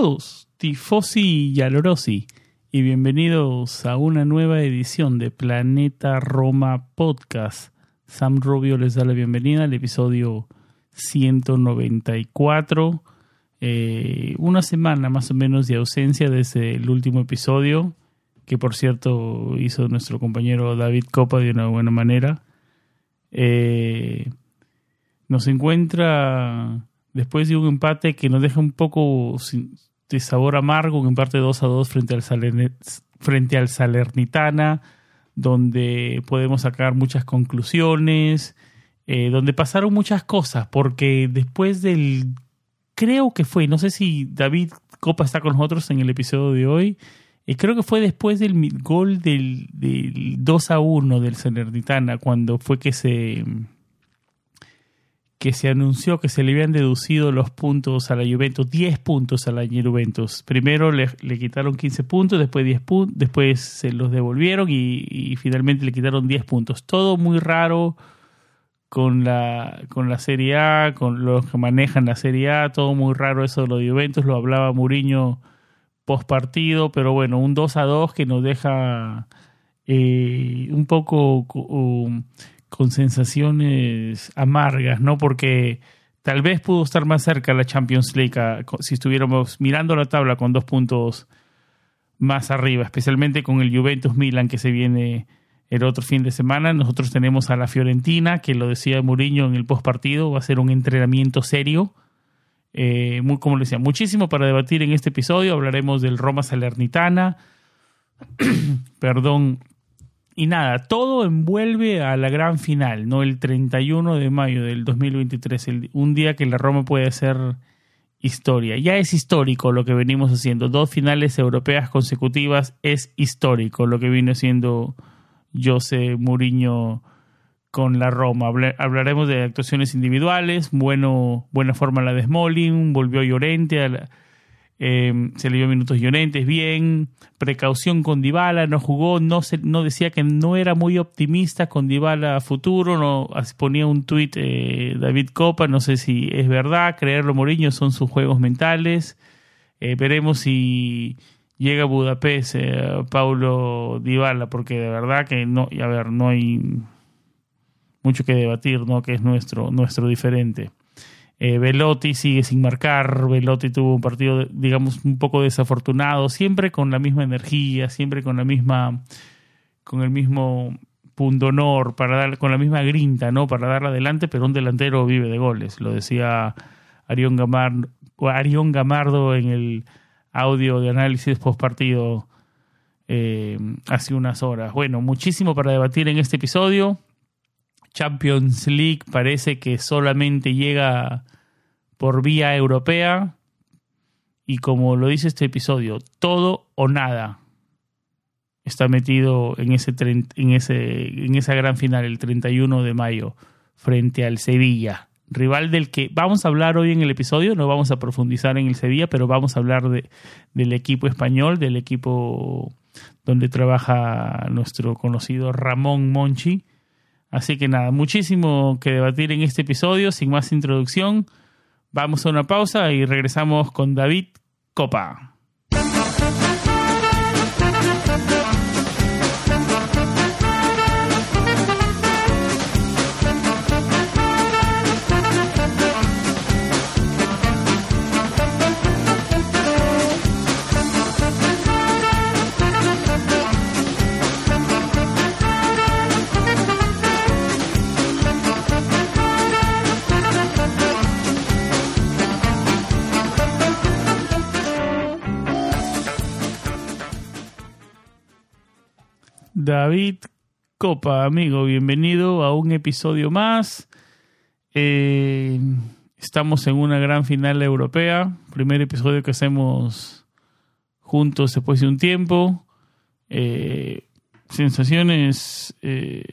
Todos, tifosi y alorosi, y bienvenidos a una nueva edición de Planeta Roma Podcast. Sam Rubio les da la bienvenida al episodio 194. Eh, una semana más o menos de ausencia desde el último episodio, que por cierto hizo nuestro compañero David Copa de una buena manera. Eh, nos encuentra después de un empate que nos deja un poco de sabor amargo, un empate 2 a 2 frente al, frente al Salernitana, donde podemos sacar muchas conclusiones, eh, donde pasaron muchas cosas, porque después del, creo que fue, no sé si David Copa está con nosotros en el episodio de hoy, eh, creo que fue después del gol del, del 2 a 1 del Salernitana, cuando fue que se que se anunció que se le habían deducido los puntos a la Juventus, 10 puntos a la Juventus. Primero le, quitaron 15 puntos, después 10 puntos, después se los devolvieron y, finalmente le quitaron 10 puntos. Todo muy raro con la, con la Serie A, con los que manejan la Serie A, todo muy raro eso de los Juventus, lo hablaba Mourinho post partido, pero bueno, un 2 a 2 que nos deja eh, un poco... Um, con sensaciones amargas, ¿no? Porque tal vez pudo estar más cerca la Champions League si estuviéramos mirando la tabla con dos puntos más arriba, especialmente con el Juventus Milan que se viene el otro fin de semana. Nosotros tenemos a la Fiorentina, que lo decía Mourinho en el postpartido, va a ser un entrenamiento serio. Eh, muy, como le decía, muchísimo para debatir en este episodio. Hablaremos del Roma Salernitana, perdón, y nada, todo envuelve a la gran final, ¿no? El 31 de mayo del 2023, un día que la Roma puede hacer historia. Ya es histórico lo que venimos haciendo. Dos finales europeas consecutivas es histórico lo que vino haciendo José Mourinho con la Roma. Hablaremos de actuaciones individuales, bueno, buena forma la de Smalling, volvió Llorente a la eh, se le dio minutos Llorentes bien, precaución con Dybala, no jugó, no, se, no decía que no era muy optimista con Dybala a futuro, no ponía un tuit eh, David Copa, no sé si es verdad, creerlo Mourinho son sus juegos mentales, eh, veremos si llega a Budapest Paulo Dybala, porque de verdad que no, a ver, no hay mucho que debatir, ¿no? que es nuestro, nuestro diferente. Eh, Velotti sigue sin marcar, Velotti tuvo un partido, digamos, un poco desafortunado, siempre con la misma energía, siempre con la misma, con el mismo punto honor, para dar, con la misma grinta, ¿no? Para dar adelante, pero un delantero vive de goles, lo decía Arión Gamardo, Gamardo en el audio de análisis post partido eh, hace unas horas. Bueno, muchísimo para debatir en este episodio. Champions League parece que solamente llega por vía europea. Y como lo dice este episodio, todo o nada está metido en ese, en ese en esa gran final el 31 de mayo frente al Sevilla, rival del que vamos a hablar hoy en el episodio, no vamos a profundizar en el Sevilla, pero vamos a hablar de, del equipo español, del equipo donde trabaja nuestro conocido Ramón Monchi Así que nada, muchísimo que debatir en este episodio. Sin más introducción, vamos a una pausa y regresamos con David Copa. David Copa, amigo, bienvenido a un episodio más. Eh, estamos en una gran final europea, primer episodio que hacemos juntos después de un tiempo. Eh, sensaciones eh,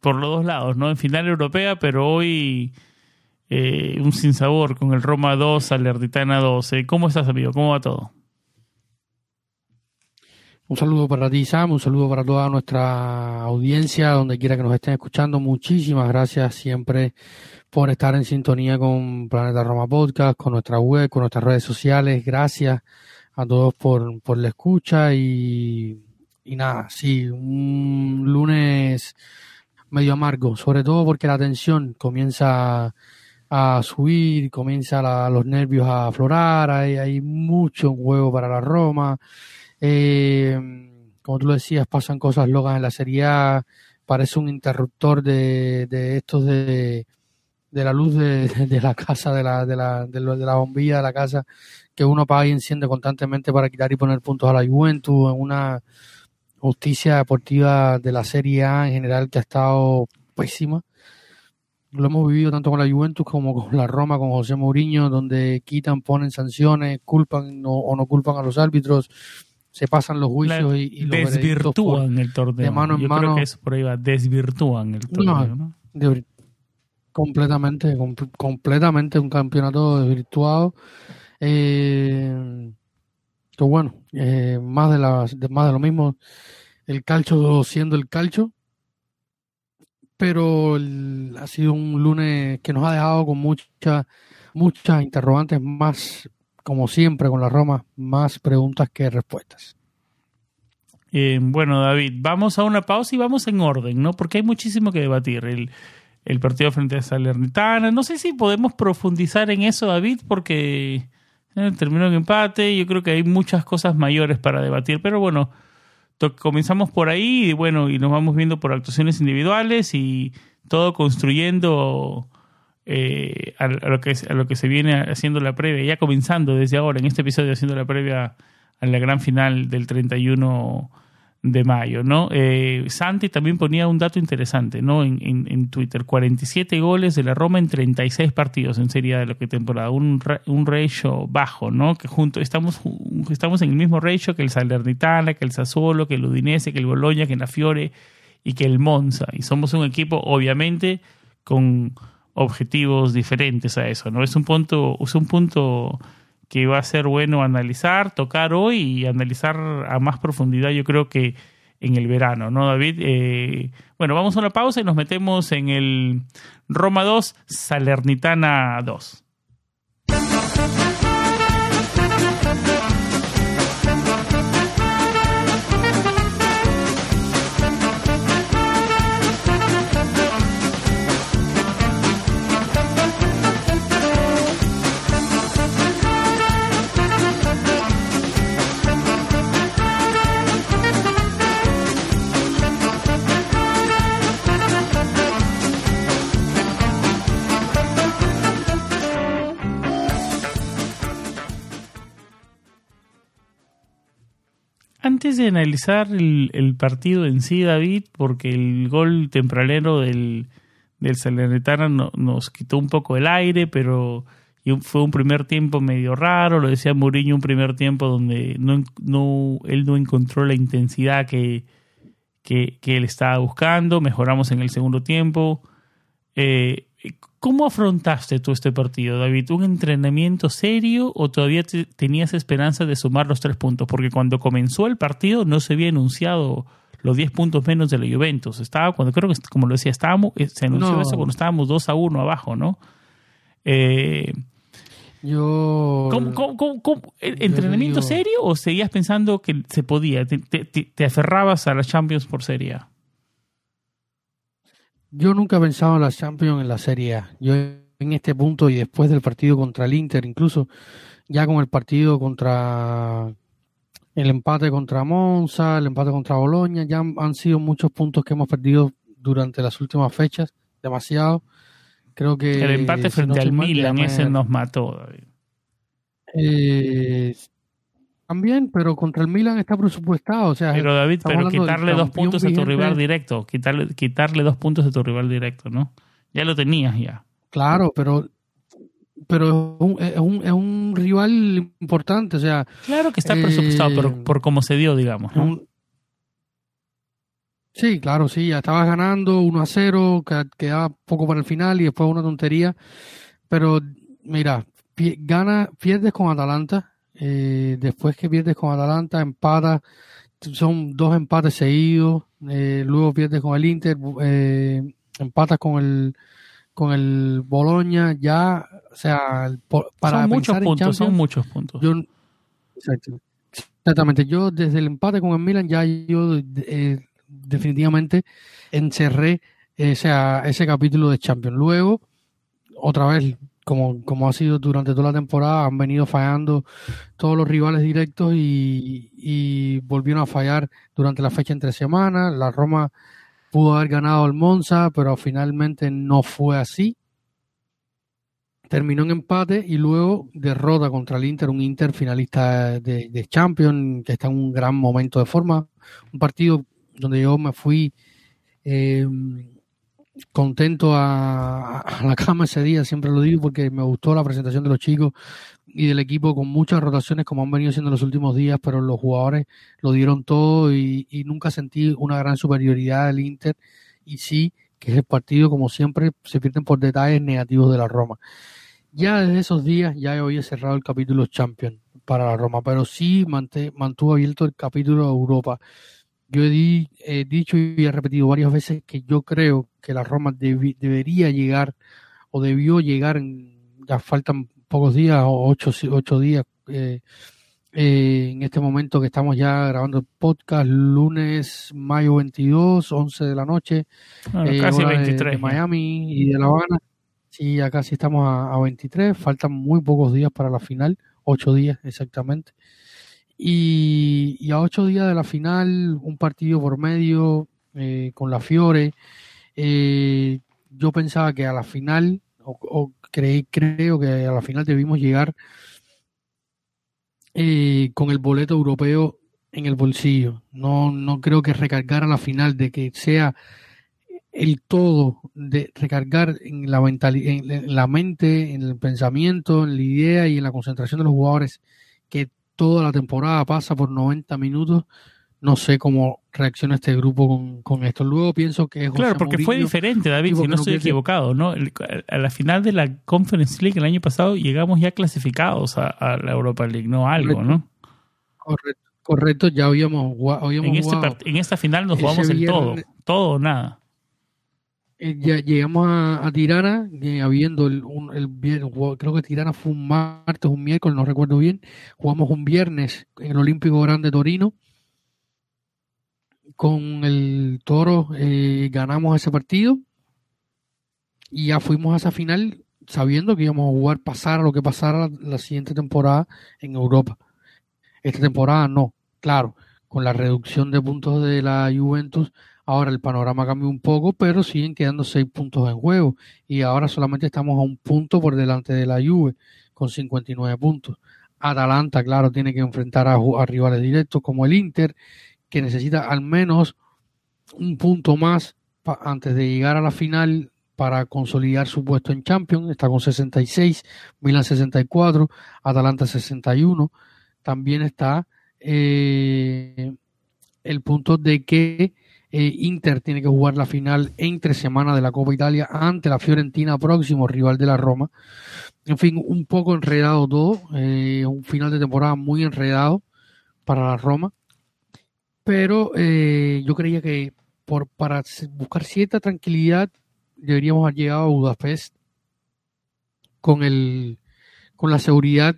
por los dos lados, ¿no? En final europea, pero hoy un sinsabor con el Roma 2, Salernitana 2. ¿Cómo estás, amigo? ¿Cómo va todo? Un saludo para ti, Sam, un saludo para toda nuestra audiencia, donde quiera que nos estén escuchando. Muchísimas gracias siempre por estar en sintonía con Planeta Roma Podcast, con nuestra web, con nuestras redes sociales. Gracias a todos por, por la escucha y, y nada, sí, un lunes medio amargo, sobre todo porque la tensión comienza a subir, comienza los nervios a aflorar, hay, hay mucho juego para la Roma. Eh, como tú lo decías, pasan cosas locas en la Serie A, parece un interruptor de, de estos de, de la luz de, de, la casa, de la, de, la, de, la bombilla de la casa, que uno paga y enciende constantemente para quitar y poner puntos a la Juventus, en una justicia deportiva de la Serie A en general que ha estado pésima. Lo hemos vivido tanto con la Juventus como con la Roma, con José Mourinho, donde quitan, ponen sanciones, culpan o no culpan a los árbitros se pasan los juicios y, y, desvirtúan el torneo. De mano en Yo creo que eso por ahí va, desvirtúan el torneo, ¿no? completamente, completamente un campeonato desvirtuado. Eh, que bueno, eh, más de las, más de lo mismo, el calcho siendo el calcho, pero ha sido un lunes que nos ha dejado con muchas muchas interrogantes más como siempre con la Roma, más preguntas que respuestas. Eh, bueno, David, vamos a una pausa y vamos en orden, ¿no? Porque hay muchísimo que debatir. El, el partido frente a Salernitana. No sé si podemos profundizar en eso, David, porque eh, terminó en empate. Yo creo que hay muchas cosas mayores para debatir, pero bueno, comenzamos por ahí y bueno, y nos vamos viendo por actuaciones individuales y todo construyendo eh, a, lo que, a lo que se viene haciendo la previa, ya comenzando desde ahora, en este episodio, haciendo la previa a la gran final del 31 de mayo, ¿no? Eh, Santi también ponía un dato interesante, ¿no? En, en, Twitter, 47 goles de la Roma en 36 partidos en Serie de lo que temporada, un, un ratio bajo, ¿no? Que junto, estamos, estamos en el mismo ratio que el Salernitana, que el Sassuolo, que el Udinese, que el Bologna, que la Fiore y que el Monza, y somos un equipo, obviamente, con objetivos diferentes a eso, ¿no? Es un punto, es un punto que va a ser bueno analizar, tocar hoy y analizar a más profundidad, yo creo que en el verano, ¿no, David? Eh, bueno, vamos a una pausa y nos metemos en el Roma 2, Salernitana 2. Antes de analizar el, partido en sí, David, porque el gol tempranero del, del Salernitana nos quitó un poco el aire, pero fue un primer tiempo medio raro, lo decía Mourinho, un primer tiempo donde no, no, él no encontró la intensidad que, que, que él estaba buscando, mejoramos en el segundo tiempo. Eh, ¿Cómo afrontaste tú este partido, David? ¿Un entrenamiento serio o todavía tenías esperanza de sumar los tres puntos? Porque cuando comenzó el partido no se había anunciado los diez puntos menos de la Juventus. Estaba cuando creo que, como lo decía, estábamos, eh, se anunció eso cuando estábamos 2 a 1 abajo, ¿no? Eh, yo. entrenamiento serio o seguías pensando que se podía? ¿Te, te aferrabas a la Champions por serie yo nunca he pensado en la Champions en la Serie A. Yo en este punto y después del partido contra el Inter, incluso ya con el partido contra el empate contra Monza, el empate contra Boloña, ya han, sido muchos puntos que hemos perdido durante las últimas fechas, demasiado. Creo que el empate frente al Milan ese nos mató. Eh, también, pero contra el Milan está presupuestado. O sea, pero David, pero quitarle dos puntos a tu rival directo, quitarle, quitarle dos puntos a tu rival directo, ¿no? Ya lo tenías ya. Claro, pero pero es un, es un, rival importante, o sea... Claro que está presupuestado, pero eh, por cómo se dio, digamos. sí, claro, sí, ya estabas ganando 1 a 0, quedaba poco para el final y después una tontería. Pero mira, gana, pierdes con Atalanta, eh, después que pierdes con Atalanta, empata, son dos empates seguidos, eh, luego pierdes con el Inter, eh, empatas con el con el Boloña, ya, o sea, para son muchos puntos, son muchos puntos. Yo, exactamente, yo desde el empate con el Milan ya yo definitivamente encerré ese, ese capítulo de Champions. Luego, otra vez como, como ha sido durante toda la temporada, han venido fallando todos los rivales directos y, y volvieron a fallar durante la fecha entre semanas. La Roma pudo haber ganado el Monza, pero finalmente no fue así. Terminó en empate y luego derrota contra el Inter, un Inter finalista de, de Champions, que está en un gran momento de forma. Un partido donde yo me fui eh, contento a, la cama ese día, siempre lo digo porque me gustó la presentación de los chicos y del equipo con muchas rotaciones como han venido siendo los últimos días, pero los jugadores lo dieron todo y, nunca sentí una gran superioridad del Inter y sí que es el partido como siempre se pierden por detalles negativos de la Roma. Ya desde esos días ya había cerrado el capítulo Champions para la Roma, pero sí mantuvo abierto el capítulo Europa yo he, dicho y he repetido varias veces que yo creo que la Roma debería llegar o debió llegar, ya faltan pocos días, ocho, ocho días, eh, eh, en este momento que estamos ya grabando el podcast, lunes, mayo 22, 11 de la noche, eh, casi 23, de, Miami y de La Habana. Sí, ya casi estamos a, a 23, faltan muy pocos días para la final, ocho días exactamente. Y, a ocho días de la final, un partido por medio eh, con la Fiore. Eh, yo pensaba que a la final, o, creí, creo que a la final debimos llegar eh, con el boleto europeo en el bolsillo. No, no creo que recargar a la final, de que sea el todo, de recargar en la, en la mente, en el pensamiento, en la idea y en la concentración de los jugadores, que toda la temporada pasa por 90 minutos. No sé cómo reacciona este grupo con, esto. Luego pienso que es Claro, porque fue diferente, David, si no, estoy equivocado, ¿no? A la final de la Conference League el año pasado llegamos ya clasificados a, la Europa League, no algo, ¿no? Correcto, correcto, ya habíamos, habíamos en, este en esta final nos jugamos el todo, todo o nada. Eh, ya llegamos a, Tirana, eh, habiendo el, creo que Tirana fue un martes, un miércoles, no recuerdo bien. Jugamos un viernes en el Olímpico Grande Torino. Con el Toro eh, ganamos ese partido y ya fuimos a esa final sabiendo que íbamos a jugar, pasar lo que pasara la siguiente temporada en Europa. Esta temporada no, claro, con la reducción de puntos de la Juventus Ahora el panorama cambió un poco, pero siguen quedando seis puntos en juego y ahora solamente estamos a un punto por delante de la Juve con 59 puntos. Atalanta, claro, tiene que enfrentar a, rivales directos como el Inter, que necesita al menos un punto más antes de llegar a la final para consolidar su puesto en Champions. Está con 66, Milan 64, Atalanta 61. También está eh, el punto de que eh, Inter tiene que jugar la final entre semana de la Copa Italia ante la Fiorentina, próximo rival de la Roma. En fin, un poco enredado todo, eh, un final de temporada muy enredado para la Roma. Pero eh, yo creía que por, para buscar cierta tranquilidad deberíamos haber llegado a Budapest con, el, con la seguridad,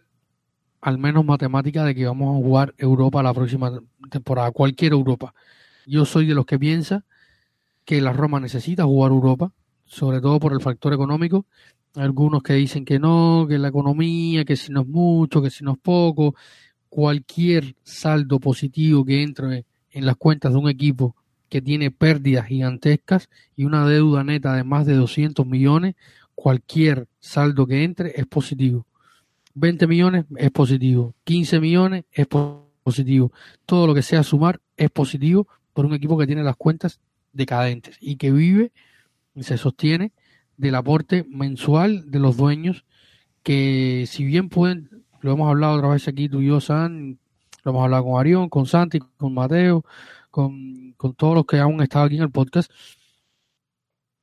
al menos matemática, de que vamos a jugar Europa la próxima temporada, cualquier Europa yo soy de los que piensa que la Roma necesita jugar Europa, sobre todo por el factor económico. Algunos que dicen que no, que la economía, que si no es mucho, que si no es poco. Cualquier saldo positivo que entre en las cuentas de un equipo que tiene pérdidas gigantescas y una deuda neta de más de 200 millones, cualquier saldo que entre es positivo. 20 millones es positivo, 15 millones es positivo, todo lo que sea sumar es positivo por un equipo que tiene las cuentas decadentes y que vive y se sostiene del aporte mensual de los dueños que si bien pueden, lo hemos hablado otra vez aquí tú y yo, San, lo hemos hablado con Arión, con Santi, con Mateo, con, con todos los que aún estado aquí en el podcast,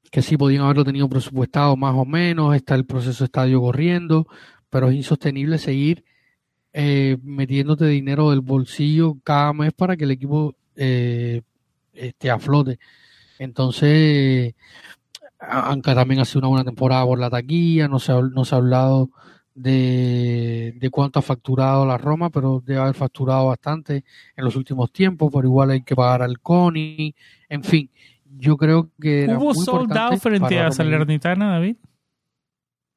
que sí podían haberlo tenido presupuestado más o menos, está el proceso estadio corriendo, pero es insostenible seguir eh, metiéndote dinero del bolsillo cada mes para que el equipo eh, esté a flote. Entonces, aunque también ha sido una buena temporada por la taquilla, no se ha, no se ha hablado de, de, cuánto ha facturado la Roma, pero debe haber facturado bastante en los últimos tiempos, por igual hay que pagar al CONI, en fin, yo creo que... Era ¿Hubo soldado frente a Salernitana, David?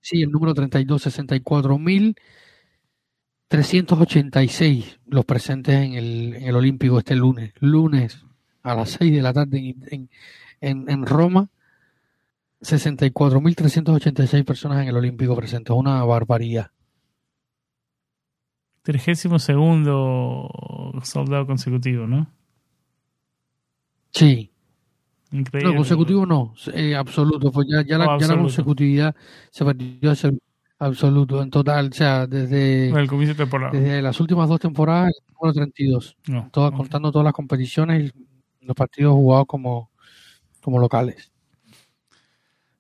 Sí, el número 32, 64 mil 386 los presentes en el, en el Olímpico este lunes. Lunes a las 6 de la tarde en, en, en Roma. 64.386 personas en el Olímpico presentes. Una barbaridad. 32 segundo soldado consecutivo, ¿no? Sí. Increíble. No, consecutivo no, eh, absoluto. Pues ya, ya, la, ya, la, consecutividad se perdió a ser absoluto, en total. O sea, desde, el comienzo de temporada. desde las últimas dos temporadas, el número 32. No, todas, okay. Contando todas las competiciones y los partidos jugados como, como locales.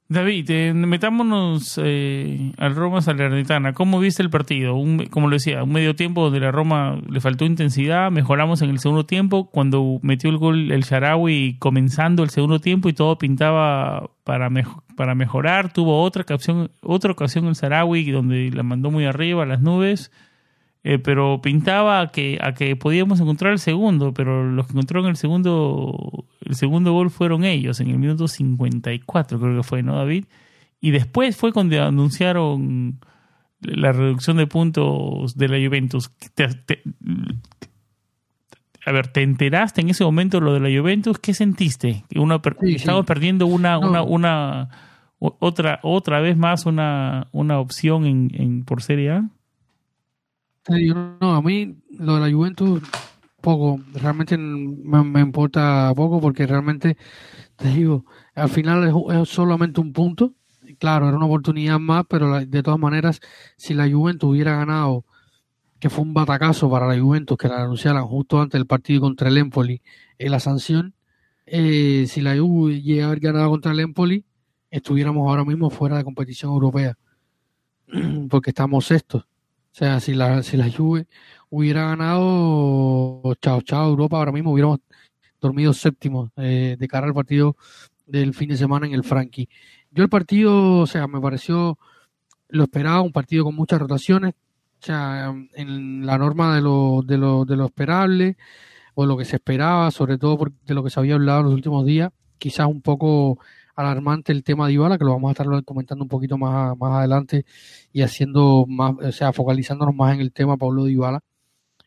David, eh, metámonos eh, al Roma Salernitana. ¿Cómo viste el partido? Un, como lo decía, un medio tiempo donde la Roma le faltó intensidad, mejoramos en el segundo tiempo, cuando metió el gol el Sharawi comenzando el segundo tiempo y todo pintaba para, para mejorar. Tuvo otra ocasión, otra ocasión el Sharawi donde la mandó muy arriba a las nubes eh, pero pintaba a que, a que podíamos encontrar el segundo, pero los que encontraron el segundo, el segundo gol fueron ellos, en el minuto 54 creo que fue, ¿no, David? Y después fue cuando anunciaron la reducción de puntos de la Juventus. Te, te, a ver, ¿te enteraste en ese momento lo de la Juventus? ¿Qué sentiste? Sí, estamos sí. perdiendo una, no. una, una, otra, otra vez más una, una opción en, en, por Serie A. No, a mí lo de la Juventus poco, realmente me, importa poco porque realmente, te digo, al final es, solamente un punto. Claro, era una oportunidad más, pero la, de todas maneras, si la Juventus hubiera ganado, que fue un batacazo para la Juventus, que la anunciaran justo antes del partido contra el Empoli, en la sanción, eh, si la Juve llega a haber ganado contra el Empoli, estuviéramos ahora mismo fuera de competición europea, porque estamos sextos. O sea, si la, si la Juve hubiera ganado, chao, chao, Europa, ahora mismo hubiéramos dormido séptimo eh, de cara al partido del fin de semana en el Frankie. Yo el partido, o sea, me pareció, lo esperaba, un partido con muchas rotaciones, o sea, en la norma de lo, de lo, de lo esperable, o lo que se esperaba, sobre todo por, de lo que se había hablado en los últimos días, quizás un poco alarmante el tema de Ibala, que lo vamos a estar comentando un poquito más, más adelante y haciendo más, o sea, focalizándonos más en el tema Pablo de Ibala.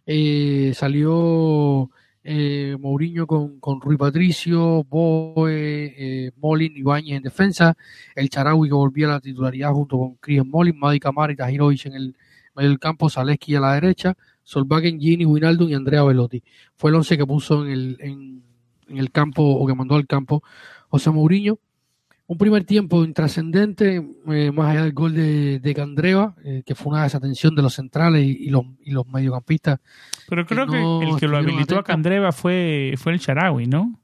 Eh, salió eh, Mourinho con, con Rui Patricio, Boe, eh, Molin, Ibáñez en defensa, el Charaui que volvía a la titularidad junto con Chris Molin, Madi Camara y Tajirovic en el medio del campo, Zaleski a la derecha, Solvagen, Gini, Winaldo y Andrea Velotti. Fue el once que puso en el, en, en el campo o que mandó al campo José Mourinho un primer tiempo intrascendente, eh, más allá del gol de, de Candreva, eh, que fue una desatención de los centrales y, y, los, y los, mediocampistas. Pero creo que, no que el que lo habilitó atentos. a Candreva fue, fue el Charawi, ¿no?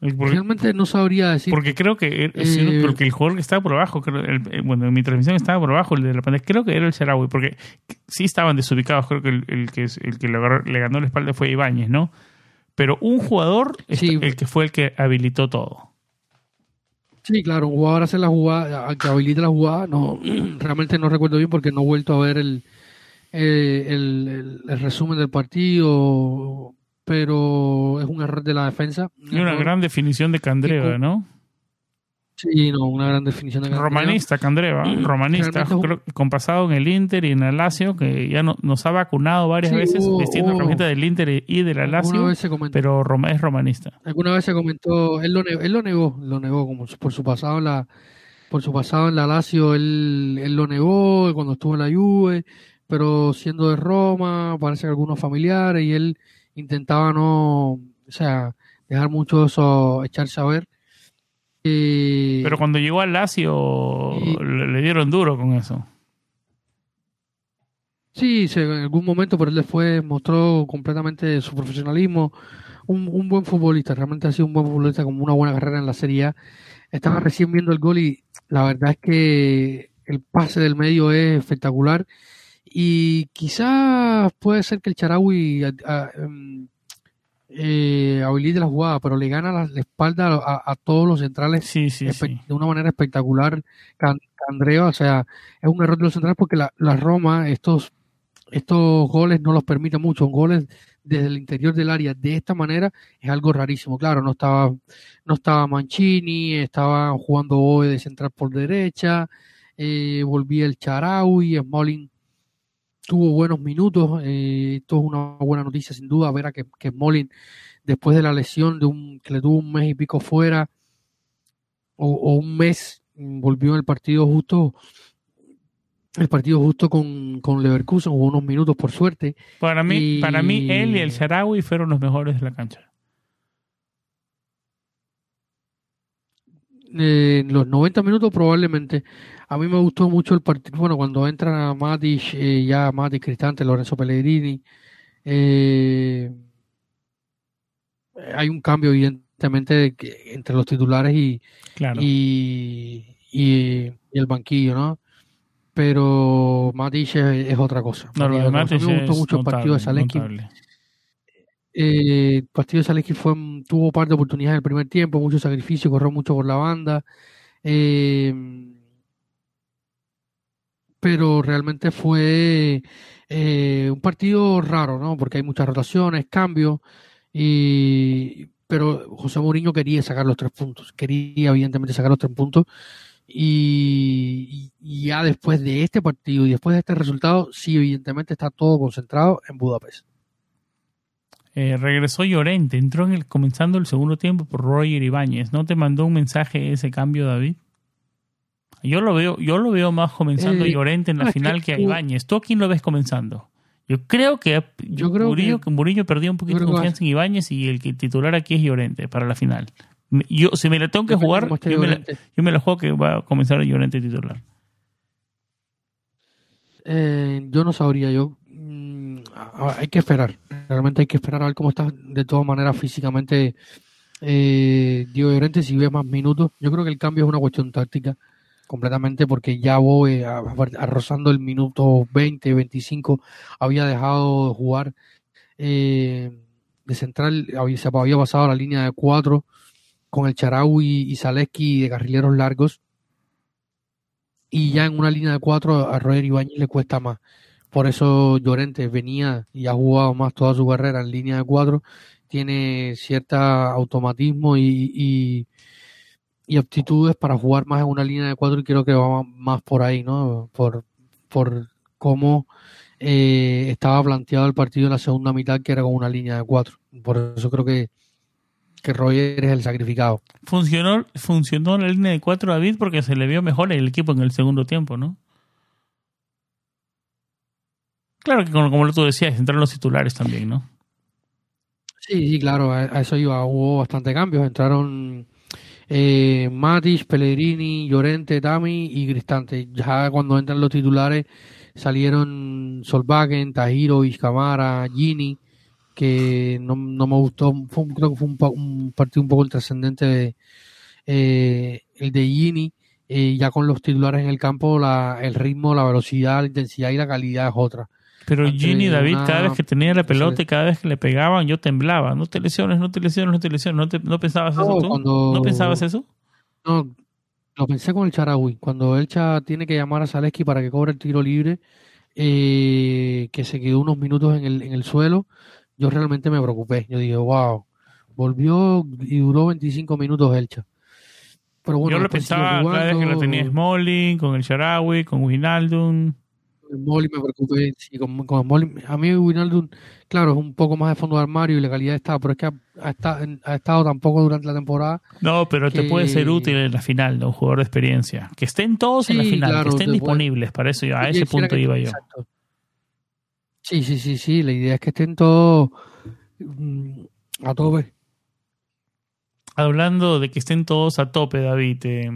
Porque, Realmente no sabría decir. Porque creo que eh, porque el jugador que estaba por abajo, creo, el, bueno, en mi transmisión estaba por abajo, el de la pantalla, creo que era el Charawi, porque sí estaban desubicados, creo que el, el que, el que le, agarró, le ganó la espalda fue Ibáñez, ¿no? Pero un jugador, sí. el que fue el que habilitó todo. Sí, claro, un jugador hace la jugada, que habilite la jugada, no, realmente no recuerdo bien porque no he vuelto a ver el, eh, el, el, el, resumen del partido, pero es un error de la defensa. Y una gran definición de Candreva, ¿no? Sí, no, una gran definición de Candreva. Romanista, Candreva, romanista, creo, compasado en el Inter y en el Lazio, que ya no, nos ha vacunado varias sí, veces hubo, vistiendo hubo, camiseta del Inter y de la Lazio, pero Roma, es romanista. Alguna vez se comentó, él lo, negó, él lo negó, lo negó como por su pasado en la, por su pasado en la Lazio, él, él lo negó cuando estuvo en la Juve, pero siendo de Roma, parece que algunos familiares, y él intentaba no, o sea, dejar mucho eso, echarse a ver. Eh, Pero cuando llegó al Lazio y- le, dieron duro con eso. Sí, en algún momento, pero él después mostró completamente su profesionalismo. Un, un buen futbolista, realmente ha sido un buen futbolista con una buena carrera en la Serie A. Estaba recién viendo el gol y la verdad es que el pase del medio es espectacular. Y quizás puede ser que el a- a- em, eh, habilite la jugada, pero le gana la, la espalda a, a todos los centrales Sí, sí, espe- sí. de una manera espectacular. Can- Candreva, o sea, es un error de los centrales porque la, la Roma estos estos goles no los permite mucho, goles desde el interior del área. De esta manera es algo rarísimo, claro, no estaba no estaba Mancini, estaba jugando Boe de central por derecha, eh, volvía el Charaui, Smolin tuvo buenos minutos, eh, esto es una buena noticia sin duda, ver a que, que Smolin después de la lesión de un que le tuvo un mes y pico fuera o, o un mes mm, volvió en el partido justo el partido justo con, con Leverkusen jugó unos minutos por suerte Para mí, Y- para mí él y el Sharawi fueron los mejores de la cancha. Eh, en los 90 minutos probablemente a mí me gustó mucho el partido bueno cuando entran a Matic eh, ya Matic Cristante Lorenzo Pellegrini eh, hay un cambio evidentemente de que- entre los titulares y, Claro. y, y, y el banquillo, ¿no? Pero Matic es, es otra cosa. no, lo de. Matic me gustó mucho el partido de Zalewski. notable. Eh, de Zalewski fue, tuvo un par de oportunidades en el primer tiempo, mucho sacrificio, corrió mucho por la banda. Eh, pero realmente fue eh, un partido raro, ¿no? Porque hay muchas rotaciones, cambios, y, pero José Mourinho quería sacar los tres puntos, quería evidentemente sacar los tres puntos, y, y ya después de este partido y después de este resultado, sí, evidentemente está todo concentrado en Budapest. Eh, regresó Llorente, entró en el, comenzando el segundo tiempo por Roger Ibáñez. ¿No te mandó un mensaje ese cambio, David? Yo lo veo, yo lo veo más comenzando Eh, Llorente en la no, final que a Ibáñez. ¿Tú a quién lo ves comenzando? Yo creo que Yo creo Murillo, que- Murillo perdió un poquito de que confianza en Ibáñez y el que titular aquí es Llorente para la final. Yo, si me la tengo que jugar, yo me la, Llorente. yo me la juego que va a comenzar Llorente titular. Eh, yo no sabría, yo hay que esperar, realmente hay que esperar a ver cómo está de todas maneras físicamente eh, Diego Llorente si ve más minutos. Yo creo que el cambio es una cuestión táctica completamente porque ya voy a, a- rozando el minuto 20, 25, había dejado de jugar eh, de central, había, se había pasado a la línea de cuatro con el Charaui y Zaleski de carrileros largos y ya en una línea de cuatro a Roger Ibáñez le cuesta más. Por eso Llorente venía y ha jugado más toda su carrera en línea de cuatro, tiene cierta automatismo y, y, aptitudes para jugar más en una línea de cuatro y creo que va más por ahí, ¿no? Por, por cómo eh, estaba planteado el partido en la segunda mitad, que era con una línea de cuatro. Por eso creo que, que Roger es el sacrificado. Funcionó, funcionó la línea de cuatro David porque se le vio mejor el equipo en el segundo tiempo, ¿no? Claro que como, como tú decías, entraron los titulares también, ¿no? Sí, sí, claro, a, eso iba. Hubo bastante cambios. Entraron eh, Matic, Pellegrini, Llorente, Tami y Cristante. Ya cuando entran los titulares salieron Solvagen, Tajiro, Vizcamara, Gini, que no, no me gustó. Fue creo que fue un, un partido un poco trascendente de, eh, el de Gini. Eh, ya con los titulares en el campo, la, el ritmo, la velocidad, la intensidad y la calidad es otra. Pero Gini David, una- cada vez que tenía la pelota y cada vez que le pegaban, yo temblaba. No te lesiones, no te lesiones, no te lesiones. ¿No, te- no pensabas eso tú? cuando- ¿No pensabas eso? No, lo pensé con el Charaui. Cuando Elcha tiene que llamar a Zaleski para que cobre el tiro libre, eh, que se quedó unos minutos en el, en el suelo, yo realmente me preocupé. Yo dije, wow, volvió y duró 25 minutos Elcha. Pero bueno, yo lo pensaba cada vez que lo tenía Smalling, con el Sharawi, con Wijnaldum. Smolly me preocupé. Sí, con, con Smolly, a mí Wijnaldum, claro, es un poco más de fondo de armario y la calidad está, pero es que ha, ha, estado, ha estado tampoco durante la temporada. No, pero te puede ser útil en la final, ¿no? Un jugador de experiencia. Que estén todos en la final, claro, que estén puede- disponibles. Para eso, yo- a ese punto iba yo. exacto. Sí, sí, sí, sí. La idea es que estén todos mm, a tope. Hablando de que estén todos a tope, David. eh,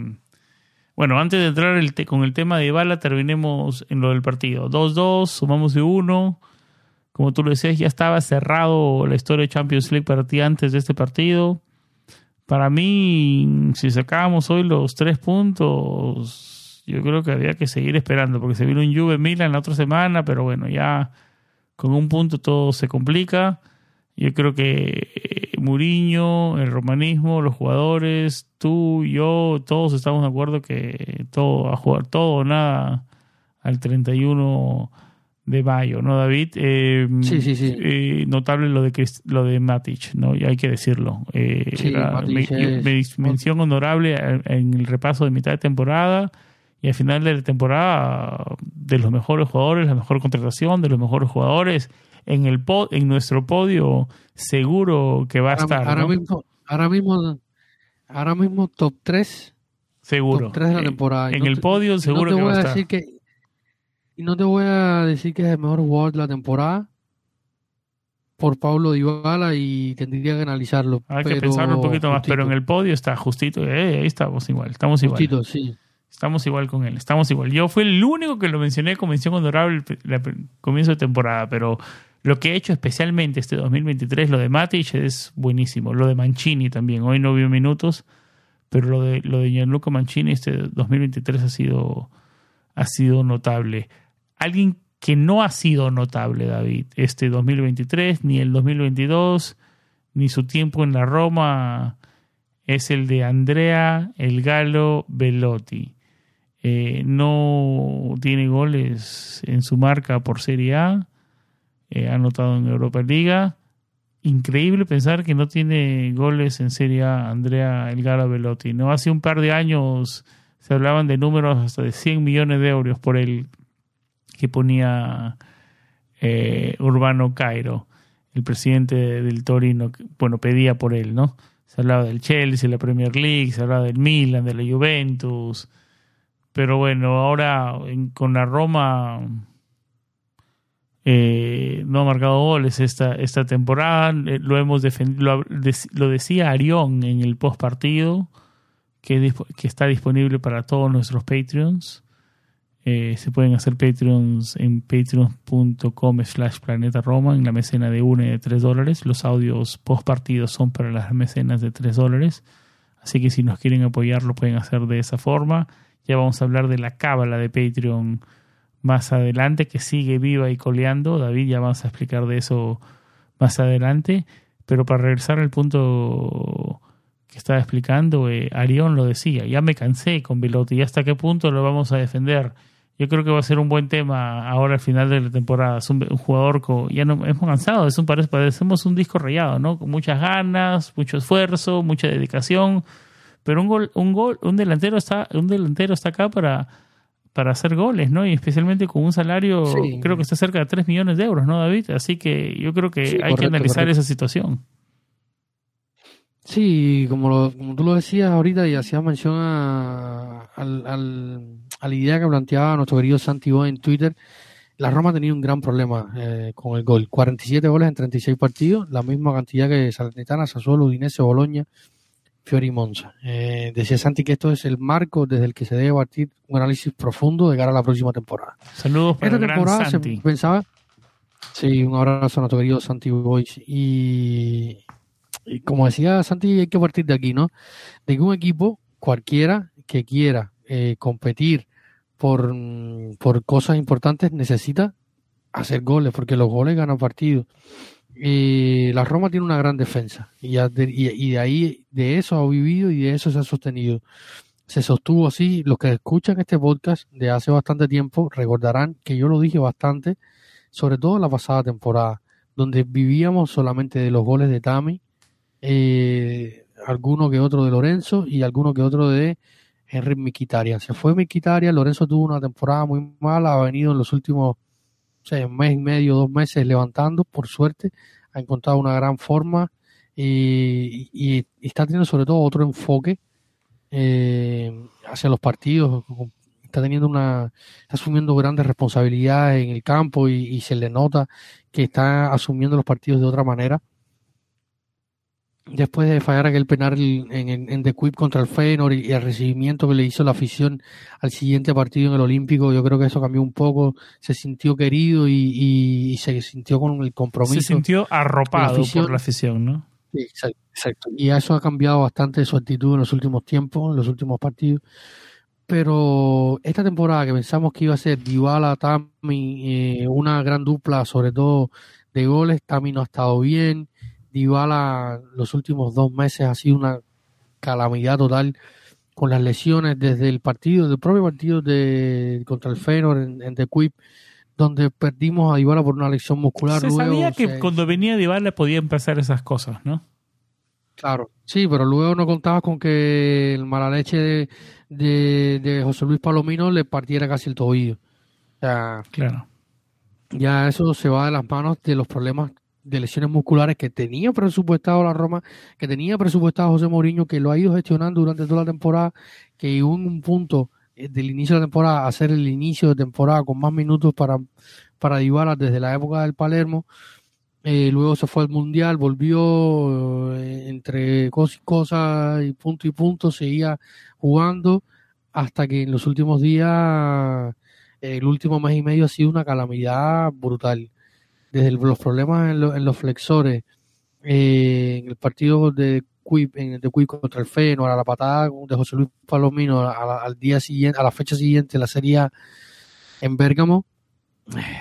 bueno, antes de entrar con el tema de Bala, terminemos en lo del partido. 2-2, sumamos de 1. Como tú lo decías, ya estaba cerrado la historia de Champions League para ti antes de este partido. Para mí, si sacábamos hoy los tres puntos, yo creo que había que seguir esperando, porque se vino un Juve Milan la otra semana, pero bueno, ya con un punto todo se complica. Yo creo que Mourinho, el romanismo, los jugadores, tú, yo, todos estamos de acuerdo que todo a jugar todo o nada al 31 de mayo, ¿no, David? Eh, Sí, sí, sí. eh, notable lo de Crist- lo de Matic, ¿no? Y hay que decirlo. Eh, Sí, me- es- mención honorable en el repaso de mitad de temporada y al final de la temporada de los mejores jugadores, la mejor contratación, de los mejores jugadores en el po- en nuestro podio seguro que va a Ahora, estar, ahora ¿no? mismo, ahora mismo, ahora mismo top 3, seguro. top 3 de la Eh, temporada. En no el podio seguro no te que va voy a a estar. decir que y no te voy a decir que es el mejor jugador de la temporada por Pablo Dybala y tendría que analizarlo. Hay que pensarlo un poquito más, pero en el podio está justito. Eh, ahí estamos igual, estamos igual. justito, sí. Estamos igual con él, estamos igual. Yo fui el único que lo mencioné con mención honorable el comienzo de temporada, pero lo que he hecho especialmente este 2023, lo de Matic es buenísimo. Lo de Mancini también, hoy no vio minutos, pero lo de, lo de Gianluca Mancini este 2023 ha sido, ha sido notable. Alguien que no ha sido notable, David, este 2023, ni el 2022, ni su tiempo en la Roma, es el de Andrea El Galo Velotti. Eh, no tiene goles en su marca por Serie A. Eh, ha anotado en Europa Liga. Increíble pensar que no tiene goles en Serie A Andrea El Galo Velotti. No hace un par de años se hablaban de números hasta de 100 millones de euros por él que ponía eh, Urbano Cairo, el presidente del Torino, bueno, pedía por él, ¿no? Se hablaba del Chelsea, la Premier League, se hablaba del Milan, de la Juventus. Pero bueno, ahora en- con la Roma eh, no ha marcado goles esta, esta temporada. Eh, Lo hemos defendido, lo, dec- lo decía Arión en el post partido, que está disponible para todos nuestros Patreons. Eh, se pueden hacer Patreons en patreon.com slash planeta Roma en la mecena de 1 y de 3 dólares. Los audios post partido son para las mecenas de 3 dólares. Así que si nos quieren apoyar lo pueden hacer de esa forma. Ya vamos a hablar de la cábala de Patreon más adelante, que sigue viva y coleando. David, ya vamos a explicar de eso más adelante. Pero para regresar al punto que estaba explicando, eh, Arión lo decía, ya me cansé con Velotti, ¿y hasta qué punto lo vamos a defender? Yo creo que va a ser un buen tema ahora al final de la temporada. Es un, jugador con, ya no hemos cansado, es un parece, parecemos un disco rayado, ¿no? Con muchas ganas, mucho esfuerzo, mucha dedicación. Pero un gol, un gol, un delantero está, un delantero está acá para, para hacer goles, ¿no? Y especialmente con un salario, Sí. creo que está cerca de 3 millones de euros, ¿no, David? Así que yo creo que Sí, hay que analizar correcto. esa situación. Sí, como, lo, como tú lo decías ahorita y hacías mención a, al- al- a la idea que planteaba nuestro querido Santi Boy en Twitter, la Roma tenía un gran problema eh, con el gol. 47 goles en 36 partidos, la misma cantidad que Salernitana, Sassuolo, Udinese, Boloña, Fiori Monza. Eh, decía Santi que esto es el marco desde el que se debe partir un análisis profundo de cara a la próxima temporada. Saludos para Esta el gran temporada se Santi. pensaba. Sí, un abrazo a nuestro querido Santi Boys. Y, y como decía Santi, hay que partir de aquí, ¿no? De que un equipo, cualquiera que quiera eh, competir por, por cosas importantes, necesita hacer goles, porque los goles ganan partidos. Eh, la Roma tiene una gran defensa y, y, y de ahí, de eso ha vivido y de eso se ha sostenido. Se sostuvo así. Los que escuchan este podcast de hace bastante tiempo recordarán que yo lo dije bastante, sobre todo en la pasada temporada, donde vivíamos solamente de los goles de Tami, eh, alguno que otro de Lorenzo y alguno que otro de Henry Miquitaria. Se fue Miquitaria, Lorenzo tuvo una temporada muy mala, ha venido en los últimos un mes y medio, dos meses levantando, por suerte, ha encontrado una gran forma y, está teniendo sobre todo otro enfoque eh, hacia los partidos, está teniendo una, está asumiendo grandes responsabilidades en el campo y, se le nota que está asumiendo los partidos de otra manera. Después de fallar aquel penal en, en, en The Quip contra el Feyenoord y, el recibimiento que le hizo la afición al siguiente partido en el Olímpico, yo creo que eso cambió un poco. Se sintió querido y, se sintió con el compromiso. Se sintió arropado por la afición, ¿no? Sí, exacto, Y eso ha cambiado bastante su actitud en los últimos tiempos, en los últimos partidos pero esta temporada que pensamos que iba a ser Dybala, Tami, eh, una gran dupla, sobre todo de goles, Tami no ha estado bien, Dybala los últimos dos meses ha sido una calamidad total con las lesiones desde el partido, del propio partido de contra el Feyenoord en, en The Quip, donde perdimos a Dybala por una lesión muscular. Se sabía que cuando venía Dybala podía empezar esas cosas, ¿no? Claro, sí, pero luego no contabas con que el mala leche de, de, José Luis Palomino le partiera casi el tobillo. Ya, claro. Ya eso se va de las manos de los problemas de lesiones musculares que tenía presupuestado la Roma, que tenía presupuestado José Mourinho, que lo ha ido gestionando durante toda la temporada, que llegó en un punto eh, del inicio de la temporada a hacer el inicio de temporada con más minutos para, para Dybala desde la época del Palermo eh, luego se fue al mundial, volvió eh, entre cosas y cosas y punto y punto, seguía jugando hasta que en los últimos días, el último mes y medio ha sido una calamidad brutal. Desde los problemas en, los flexores, eh, en el partido de Quip, en de contra el Feno, a la patada de José Luis Palomino al día siguiente, a la fecha siguiente, la serie en Bérgamo,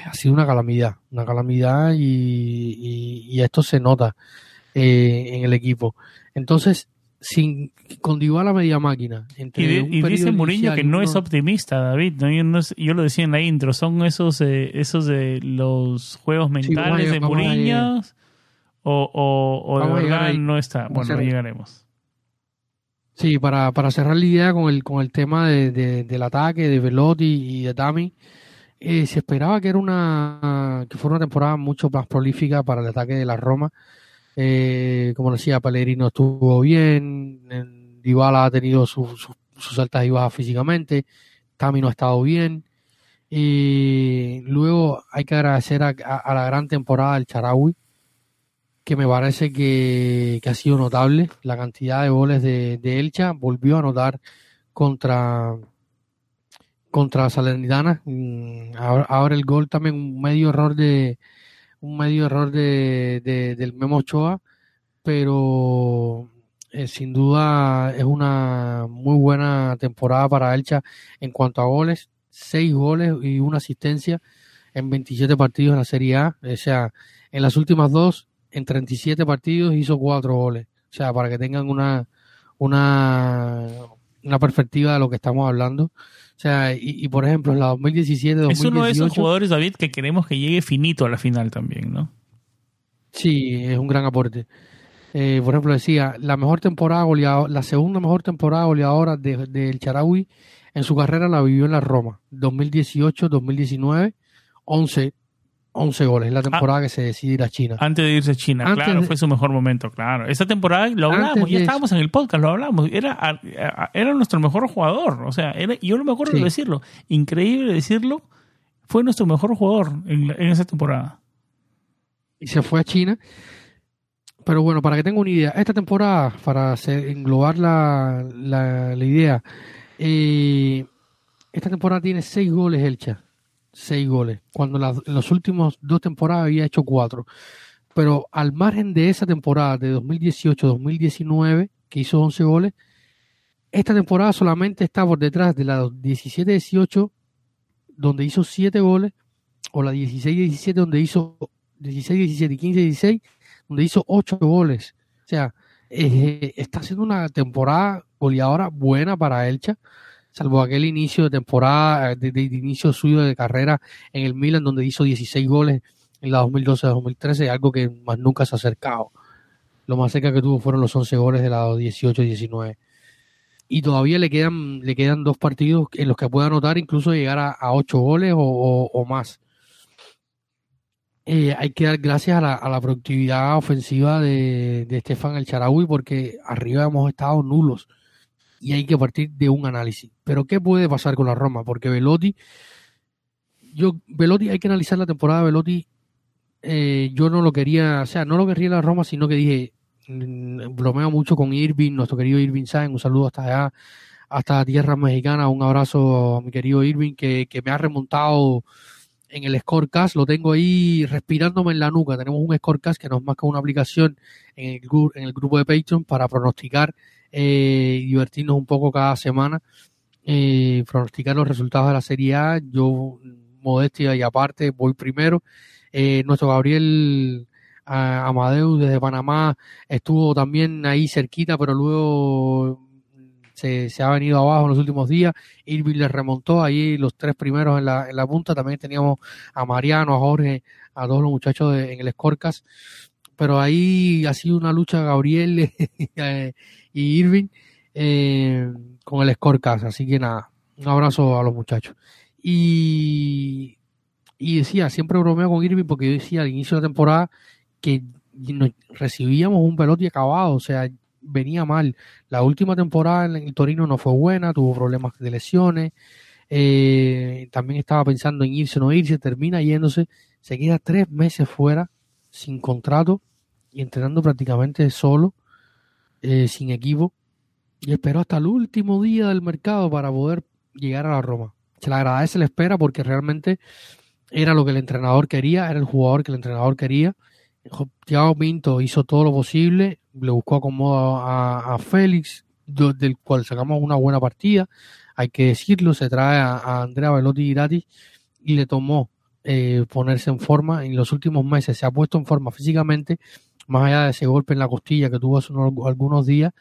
ha sido una calamidad, una calamidad y, esto se nota eh, en el equipo. Entonces, sin con la media máquina. y, dice Mourinho que no es optimista, David. Yo, lo decía en la intro, son esos eh, esos de los juegos mentales de Mourinho o, o, de verdad no está. Bueno, llegaremos. Sí, para, para cerrar la idea con el, con el tema de, del ataque de Velotti y de Tami, eh, se esperaba que era una que fuera una temporada mucho más prolífica para el ataque de la Roma. Eh, como decía, Pellegrino estuvo bien, Dybala ha tenido sus altas y bajas físicamente, Tami no ha estado bien. Y luego hay que agradecer a, la gran temporada del Charawi, que me parece que, ha sido notable. La cantidad de goles de, de Elcha volvió a anotar contra, contra Salernitana. Mm, ahora, el gol también un medio error de un medio error de, del Memo Ochoa, pero eh, sin duda es una muy buena temporada para Elcha en cuanto a goles, seis goles y una asistencia en 27 partidos en la Serie A, o sea, en las últimas dos, en 37 partidos hizo cuatro goles, o sea, para que tengan una una una perspectiva de lo que estamos hablando. O sea, y, por ejemplo, en la 2017, 2018... Es uno de esos jugadores, David, que queremos que llegue finito a la final también, ¿no? Sí, es un gran aporte. Eh, por ejemplo, decía, la mejor temporada goleadora, la segunda mejor temporada goleadora del de, Charaui en su carrera la vivió en la Roma. 2018-2019, 11 11 goles, la ah. temporada que se decide ir a China. Antes de irse a China, claro, fue su mejor momento, claro. Esa temporada lo hablamos, ya estábamos en el podcast, lo hablamos. Era, era nuestro mejor jugador, o sea, era, yo no me acuerdo de decirlo, increíble decirlo, fue nuestro mejor jugador en, esa temporada. Y se fue a China. Pero bueno, para que tenga una idea, esta temporada, para englobar la, la, idea, eh, esta temporada tiene 6 goles Elcha seis goles, cuando en las últimas dos temporadas había hecho cuatro. Pero al margen de esa temporada de 2018-2019, que hizo 11 goles, esta temporada solamente está por detrás de la 17-18, donde hizo 7 goles, o la 16-17, donde hizo 16-17 y 15-16, donde hizo 8 goles. O sea, eh, está haciendo una temporada goleadora buena para Elcha salvo aquel inicio de temporada, eh, de, inicio suyo de carrera en el Milan, donde hizo 16 goles en la 2012-2013, algo que más nunca se ha acercado. Lo más cerca que tuvo fueron los 11 goles de la 18-19. y todavía le quedan, le quedan dos partidos en los que pueda anotar, incluso llegar a, ocho goles o, más. Eh, hay que dar gracias a la, a la productividad ofensiva de, de Estefan El Charaui porque arriba hemos estado nulos y hay que partir de un análisis. Pero ¿qué puede pasar con la Roma? Porque Velotti, yo, Velotti, hay que analizar la temporada de Velotti. Eh, yo no lo quería, o sea, no lo quería la Roma, sino que dije, mm, bromeo mucho con Irving, nuestro querido Irving Sáenz, un saludo hasta allá, hasta tierra mexicana, un abrazo a mi querido Irving, que, que me ha remontado en el Scorecast, lo tengo ahí respirándome en la nuca. Tenemos un Scorecast que nos marca una aplicación en el, en el grupo de Patreon para pronosticar eh, divertirnos un poco cada semana, eh, pronosticar los resultados de la Serie A. Yo, modestia y aparte, voy primero. Eh, nuestro Gabriel Amadeus desde Panamá estuvo también ahí cerquita, pero luego se, ha venido abajo en los últimos días. Irving le remontó ahí los tres primeros en la, en la punta. También teníamos a Mariano, a Jorge, a todos los muchachos en el Scorcas. Pero ahí ha sido una lucha Gabriel y Irving eh, con el Scorecast. Así que nada, un abrazo a los muchachos. Y, y decía, siempre bromeo con Irving porque yo decía al inicio de la temporada que recibíamos un pelote acabado, o sea, venía mal. La última temporada en el Torino no fue buena, tuvo problemas de lesiones. Eh, también estaba pensando en irse o no irse, termina yéndose, se queda tres meses fuera, sin contrato y entrenando prácticamente solo. Eh, sin equipo y esperó hasta el último día del mercado para poder llegar a la Roma. Se le agradece la espera porque realmente era lo que el entrenador quería, era el jugador que el entrenador quería. Thiago Pinto hizo todo lo posible, le buscó acomodo a, Félix, del cual sacamos una buena partida, hay que decirlo, se trae a, Andrea Velotti gratis y le tomó eh, ponerse en forma. En los últimos meses se ha puesto en forma físicamente más allá de ese golpe en la costilla que tuvo hace algunos días,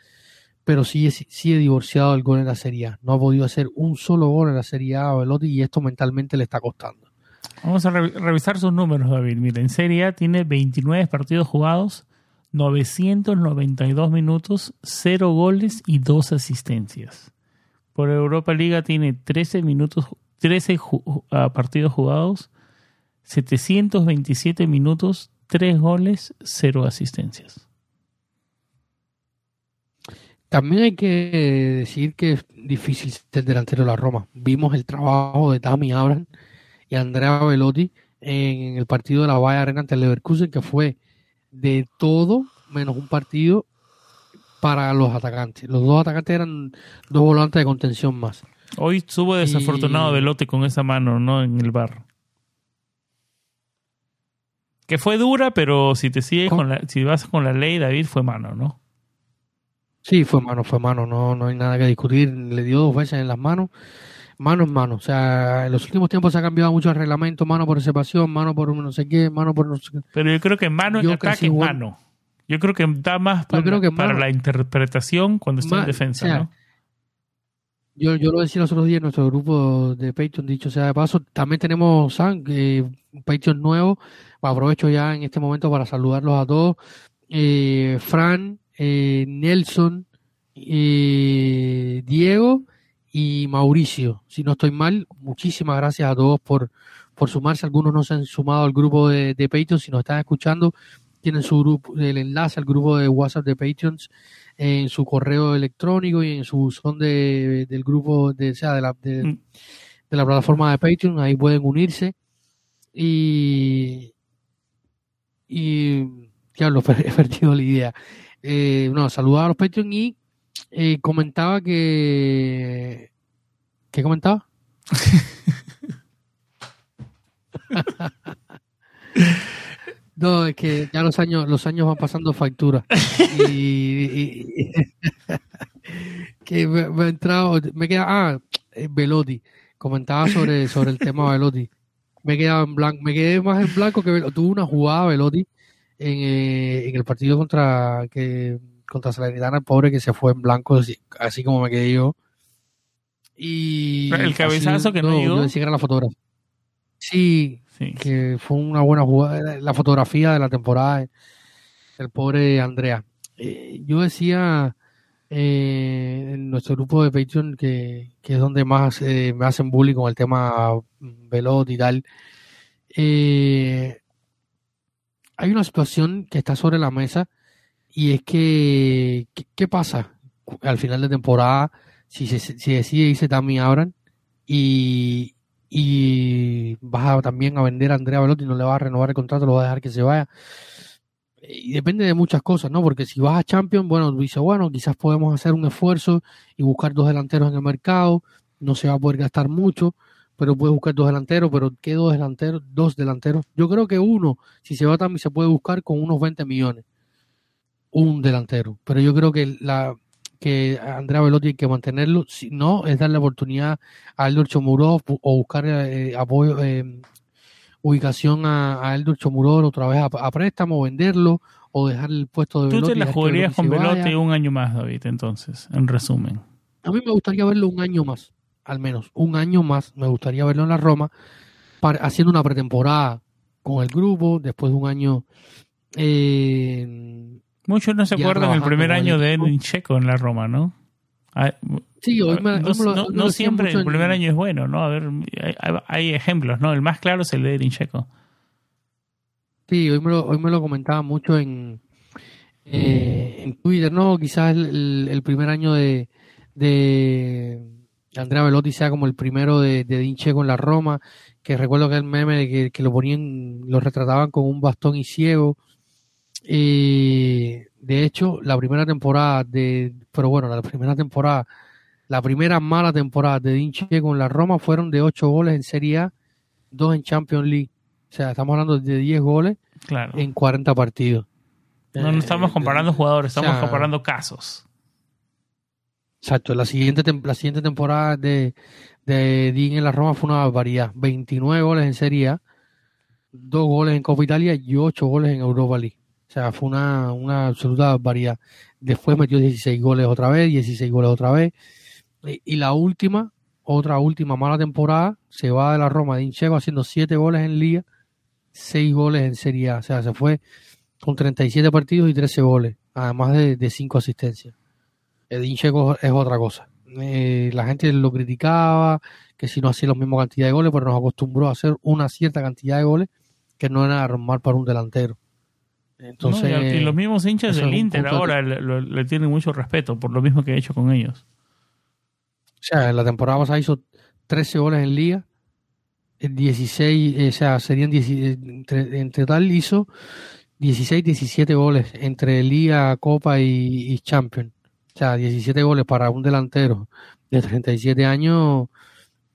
pero sí, sí divorciado del gol en la Serie A. No ha podido hacer un solo gol en la Serie A a Velotti y esto mentalmente le está costando. Vamos a revisar sus números, David. Mira, en Serie A tiene 29 partidos jugados, 992 minutos, 0 goles y 2 asistencias. Por Europa Liga tiene 13 minutos, 13 ah, partidos jugados, 727 minutos, tres goles, cero asistencias. También hay que decir que es difícil ser delantero de la Roma. Vimos el trabajo de Tami Abraham y Andrea Velotti en el partido de la Valle Arena ante el Leverkusen, que fue de todo menos un partido para los atacantes. Los dos atacantes eran dos volantes de contención más. Hoy estuvo desafortunado Velotti con esa mano, ¿no? En el bar. Que fue dura, pero si te sigues con la, si vas con la ley, David, fue mano, ¿no? Sí, fue mano, fue mano, no, no hay nada que discutir. Le dio dos veces en las manos, mano en mano. O sea, en los últimos tiempos se ha cambiado mucho el reglamento, mano por separación, mano por no sé qué, mano por no sé qué. Pero yo creo que mano en ataque es mano. Yo creo que da más para, para la interpretación cuando está en defensa, ¿no? Yo, yo lo decía los otros días en nuestro grupo de Patreon, dicho sea de paso, también tenemos eh, un Patreon nuevo, aprovecho ya en este momento para saludarlos a todos, eh, Fran, eh, Nelson, eh, Diego y Mauricio, si no estoy mal, muchísimas gracias a todos por, por sumarse, algunos no se han sumado al grupo de, de Patreon, si nos están escuchando, tienen su grupo, el enlace al grupo de WhatsApp de Patreons en su correo electrónico y en su son de, del grupo de, o sea, de, la, mm. de, la plataforma de Patreon, ahí pueden unirse. Y, y ya lo he perdido la idea. Eh, no, saludaba a los Patreon y eh, comentaba que. ¿Qué comentaba? No, es que ya los años, los años van pasando factura. y, que me, ha entrado, me queda, ah, eh, Velotti. Comentaba sobre, sobre el tema Velotti. Me quedaba en blanco, me quedé más en blanco que tuvo una jugada Velotti en, eh, en el partido contra que contra Salernitana, el pobre que se fue en blanco, así, como me quedé yo. Y el cabezazo que no, no Ni siquiera la fotografía. Sí, que fue una buena jugada, la fotografía de la temporada del pobre Andrea. Eh, yo decía, eh, en nuestro grupo de Patreon, que, es donde más eh, me hacen bullying con el tema Velot y tal. Eh, hay una situación que está sobre la mesa y es que, ¿qué, pasa al final de temporada si, se, si decide irse Tammy Abran y, y vas también a vender a Andrea Velotti no le vas a renovar el contrato, lo vas a dejar que se vaya? y depende de muchas cosas, ¿no? Porque si vas a Champions, bueno, dice, bueno, quizás podemos hacer un esfuerzo y buscar dos delanteros en el mercado, no se va a poder gastar mucho, pero puedes buscar dos delanteros, pero ¿qué dos delanteros? Dos delanteros. Yo creo que uno, si se va también, se puede buscar con unos 20 millones. Un delantero. Pero yo creo que la que Andrea Velotti hay que mantenerlo, si no, es darle oportunidad a Eldor Chomurov o buscar eh, apoyo, eh, ubicación a, a Eldur otra vez a, préstamo, venderlo o dejar el puesto de Velotti. Tú te la jugarías con Velotti un año más, David, entonces, en resumen. A mí me gustaría verlo un año más, al menos un año más. Me gustaría verlo en la Roma, haciendo una pretemporada con el grupo, después de un año. Eh, Muchos no se acuerdan el primer año de Edwin Checo en la Roma, ¿no? Ah, sí, hoy me, no, siempre el primer año es bueno, ¿no? A ver, hay, ejemplos, ¿no? El más claro es el de Edin Checo. Sí, hoy me lo, hoy me lo comentaba mucho en, eh, en Twitter, ¿no? Quizás el, primer año de, de Andrea Velotti sea como el primero de, de Checo en la Roma, que recuerdo que el meme de que, que lo ponían, lo retrataban con un bastón y ciego. Y de hecho, la primera temporada de, pero bueno, la primera temporada, la primera mala temporada de Dinche con la Roma fueron de 8 goles en Serie A, 2 en Champions League. O sea, estamos hablando de 10 goles en 40 partidos. No, no estamos comparando jugadores, estamos comparando casos. Exacto, la siguiente, la siguiente temporada de, de Dean en la Roma fue una barbaridad. 29 goles en Serie A, 2 goles en Copa Italia y 8 goles en Europa League. O sea, fue una, una absoluta variedad. Después metió 16 goles otra vez, 16 goles otra vez. Y, la última, otra última mala temporada, se va de la Roma de Incheco haciendo 7 goles en Liga, 6 goles en Serie A. O sea, se fue con 37 partidos y 13 goles, además de, de 5 asistencias. El Incheco es otra cosa. Eh, la gente lo criticaba, que si no hacía la misma cantidad de goles, pero nos acostumbró a hacer una cierta cantidad de goles que no era normal para un delantero. Entonces, y los mismos hinchas del Inter ahora le, tienen mucho respeto por lo mismo que ha hecho con ellos. O sea, en la temporada pasada hizo 13 goles en liga, 16, eh, o sea, serían 10, entre, en total hizo 16, 17 goles entre liga, copa y, champion. O sea, 17 goles para un delantero de 37 años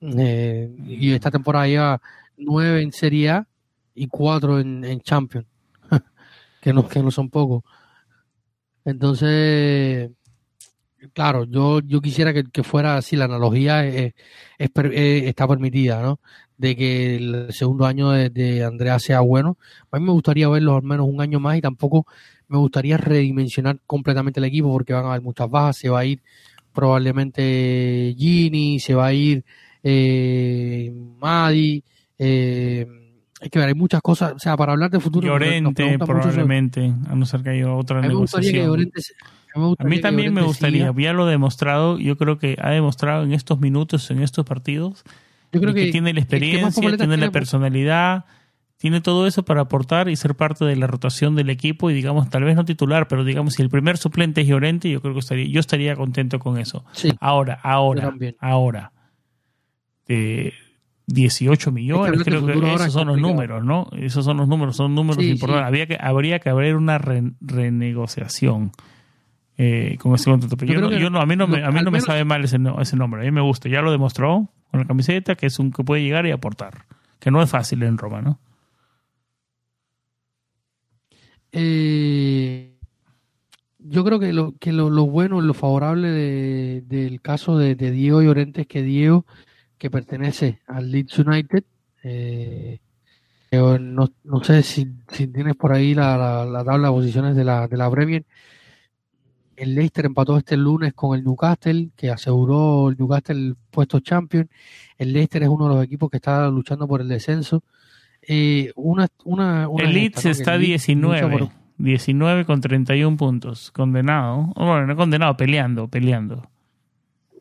eh, y esta temporada lleva 9 en Serie A y 4 en, en Champions que no, que no son pocos. Entonces, claro, yo, yo quisiera que, fuera así, la analogía es, está permitida, ¿no? De que el segundo año de, Andrea sea bueno. A mí me gustaría verlo al menos un año más y tampoco me gustaría redimensionar completamente el equipo porque van a haber muchas bajas, se va a ir probablemente Gini, se va a ir eh, Madi, eh, hay que ver, hay muchas cosas, o sea, para hablar de futuro. Llorente, probablemente, a no ser que haya otra a negociación. a mí también me gustaría, ya lo ha demostrado, yo creo que ha demostrado en estos minutos, en estos partidos, yo creo que, tiene la experiencia, tiene la personalidad, tiene todo eso para aportar y ser parte de la rotación del equipo y digamos, tal vez no titular, pero digamos, si el primer suplente es Llorente, yo creo que estaría, yo estaría contento con eso. Ahora, ahora, ahora. Eh, 18 millones, creo que esos son los números, ¿no? Esos son los números, son números importantes. Había que, habría que haber una renegociación eh, con ese contrato. Pero yo, no, a mí no, me, a mí no me sabe mal ese, ese nombre, a mí me gusta, ya lo demostró con la camiseta, que es un que puede llegar y aportar, que no es fácil en Roma, ¿no? Eh, yo creo que lo, que lo, lo bueno, lo favorable de, del caso de, de Diego Llorente es que Diego que pertenece al Leeds United. Eh, no, no, sé si, si, tienes por ahí la, la, tabla de posiciones de la, de la Premier. El Leicester empató este lunes con el Newcastle, que aseguró el Newcastle el puesto champion. El Leicester es uno de los equipos que está luchando por el descenso. Eh, una, una, el Leeds está 19 19 con 31 puntos. Condenado. Bueno, no condenado, peleando, peleando.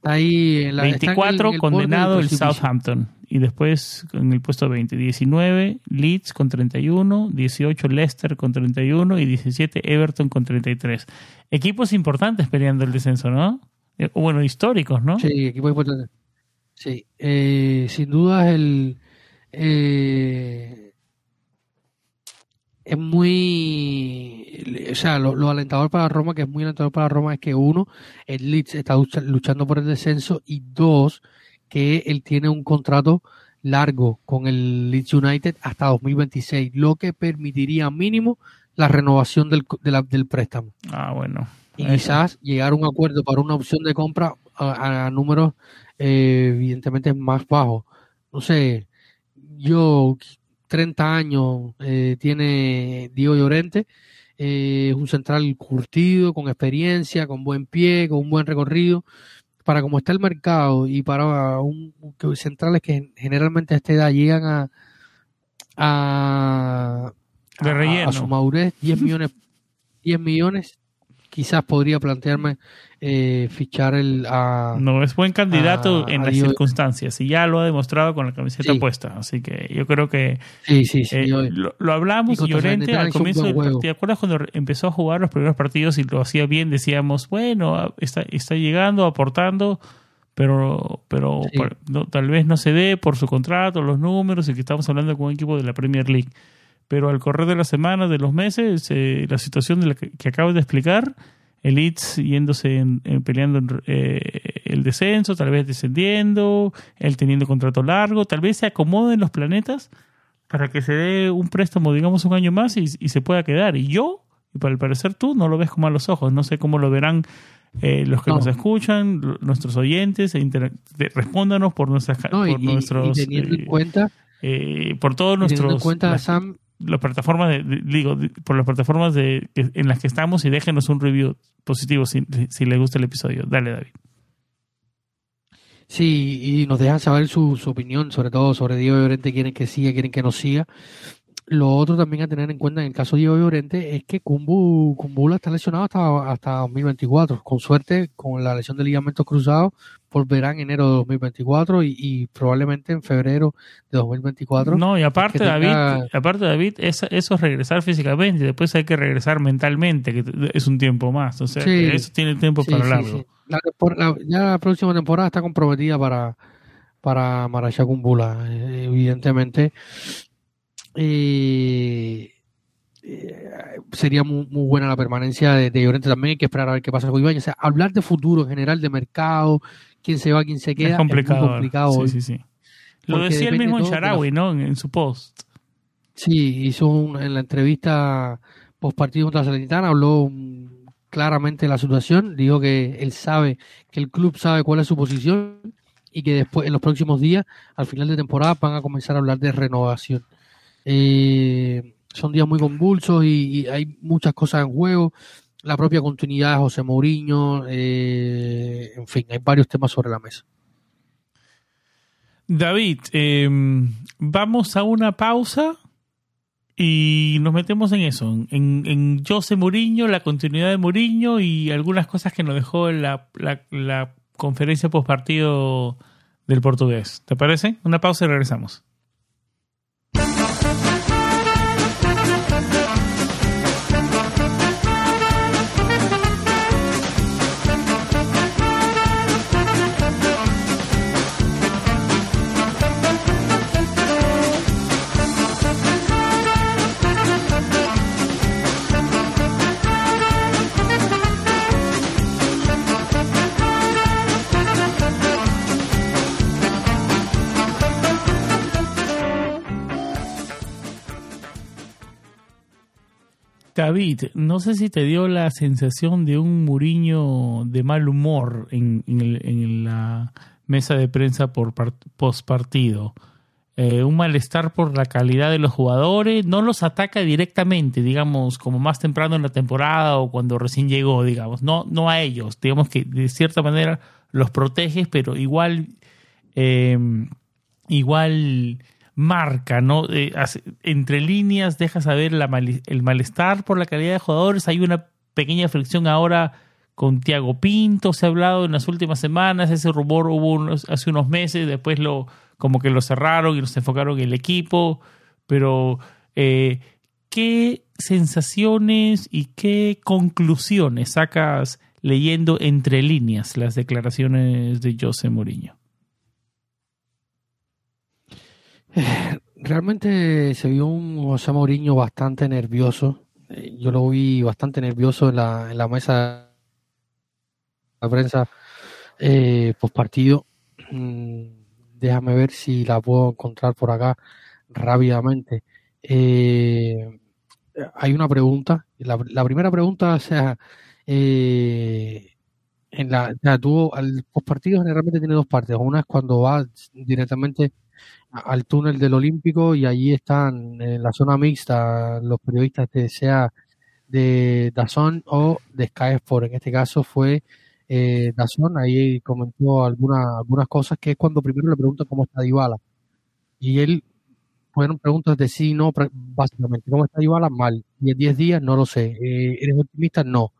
Ahí en la, 24 en el condenado el. Southampton. Y después en el puesto 20. 19 Leeds con 31. 18 Leicester con 31. Y 17 Everton con 33. Equipos importantes peleando el descenso, ¿no? Eh, Bueno, históricos, ¿no? Sí, equipo importante. Sí, eh, sin duda el eh, es muy, o sea, lo, lo alentador para Roma, que es muy alentador para Roma, es que uno, el Leeds está lucha- luchando por el descenso y dos, que él tiene un contrato largo con el Leeds United hasta 2026, lo que permitiría mínimo la renovación del, de la- del préstamo Ah, bueno. y Eso. quizás llegar a un acuerdo para una opción de compra a, a números eh, evidentemente más bajos. No sé, yo 30 años eh, tiene Diego Llorente, eh, es un central curtido, con experiencia, con buen pie, con un buen recorrido. Para como está el mercado y para un, que centrales que generalmente a esta edad llegan a, a, De a su madurez, 10 millones, 10 millones, quizás podría plantearme eh, fichar el a No es buen candidato a- en a las circunstancias y ya lo ha demostrado con la camiseta Sí. puesta. Así que yo creo que sí, sí, sí, eh, lo, lo hablamos Y Llorente al comienzo del. ¿Te acuerdas cuando empezó a jugar los primeros partidos y lo hacía bien? Decíamos, bueno, ah, está, está llegando, aportando, pero, pero Sí. no- tal vez no se dé por su contrato, los números y que estamos hablando con un equipo de la Premier League. Pero al correr de las semanas, de los meses, eh, la situación de la que, que acabas de explicar, el Leeds yéndose en- en peleando en, eh, el descenso, tal vez descendiendo, él teniendo contrato largo, tal vez se acomoden los planetas para que se dé un préstamo, digamos, un año más y, y se pueda quedar. Y yo, y para el parecer tú, no lo ves con malos ojos. No sé cómo lo verán eh, los que No. nos escuchan, nuestros oyentes, e respóndanos por nuestras no, y, por y- y nuestros teniendo en eh, cuenta, eh, por todos y teniendo en nuestros cuenta las, Sam, las plataformas de, digo por las plataformas de en las que estamos y déjenos un review positivo si, si les gusta el episodio. Dale, David. Sí, y nos dejan saber su, su opinión, sobre todo sobre Diego Llorente, quieren que siga, quieren que no siga. Lo otro también a tener en cuenta en el caso de Diego Llorente es que Kumbu, Kumbula está lesionado hasta, hasta 2024. Con suerte, con la lesión de ligamentos cruzados, volverá en enero de 2024 y, y probablemente en febrero de 2024. No, y aparte, tenga- David, aparte, David, eso es regresar físicamente, después hay que regresar mentalmente, que es un tiempo más. O sea, Sí. que eso tiene tiempo Sí, para sí, largo. La ya la próxima temporada está comprometida para, para Kumbula, eh, evidentemente. Eh, eh, sería muy, muy buena la permanencia de, de Llorente también. Hay que esperar a ver qué pasa con Ibañez. O sea, hablar de futuro en general, de mercado, quién se va, quién se queda, es complicado. muy complicado. Sí, hoy. sí, sí. Lo decía el mismo todo de la- Sharawi, ¿no? En, en su post. Sí, hizo un- en la entrevista post partido contra Salernitana, habló claramente de la situación, dijo que él sabe, que el club sabe cuál es su posición y que después, en los próximos días, al final de temporada, van a comenzar a hablar de renovación. Eh, son días muy convulsos y, hay muchas cosas en juego, la propia continuidad de José Mourinho, eh, en fin, hay varios temas sobre la mesa. David, eh, vamos a una pausa y nos metemos en eso, en, en José Mourinho, la continuidad de Mourinho y algunas cosas que nos dejó la, la, la conferencia post partido del portugués. ¿Te parece? Una pausa y regresamos. David, no sé si te dio la sensación de un Muriño de mal humor en, la mesa de prensa por post partido. un malestar por la calidad de los jugadores, no los ataca directamente, digamos, como más temprano en la temporada o cuando recién llegó, digamos, no, no a ellos, digamos que de cierta manera los proteges, pero igual, eh, igual marca, ¿no? Eh, entre líneas deja saber el malestar por la calidad de jugadores. Hay una pequeña fricción ahora con Tiago Pinto, se ha hablado en las últimas semanas, ese rumor hubo hace unos meses, después lo como que lo cerraron y nos enfocaron en el equipo, pero eh, ¿qué sensaciones y qué conclusiones sacas leyendo entre líneas las declaraciones de José Mourinho? Realmente se vio un José Mourinho bastante nervioso. Eh, yo lo vi bastante nervioso en la, en la mesa de la prensa eh, post partido. Mm, déjame ver si la puedo encontrar por acá rápidamente. Eh, hay una pregunta. La, primera pregunta, o sea, eh, en la, tuvo, al postpartido generalmente tiene dos partes. Una es cuando va directamente al túnel del Olímpico y allí están en la zona mixta los periodistas de sea de Dazón o de Sky Sport. En este caso fue eh, Dazón, ahí comentó algunas algunas cosas que es cuando primero le preguntan cómo está Dybala. Y él fueron preguntas de sí, no, básicamente. ¿Cómo está Dybala? Mal. Y en 10 días, no lo sé. Eh, ¿Eres optimista? No.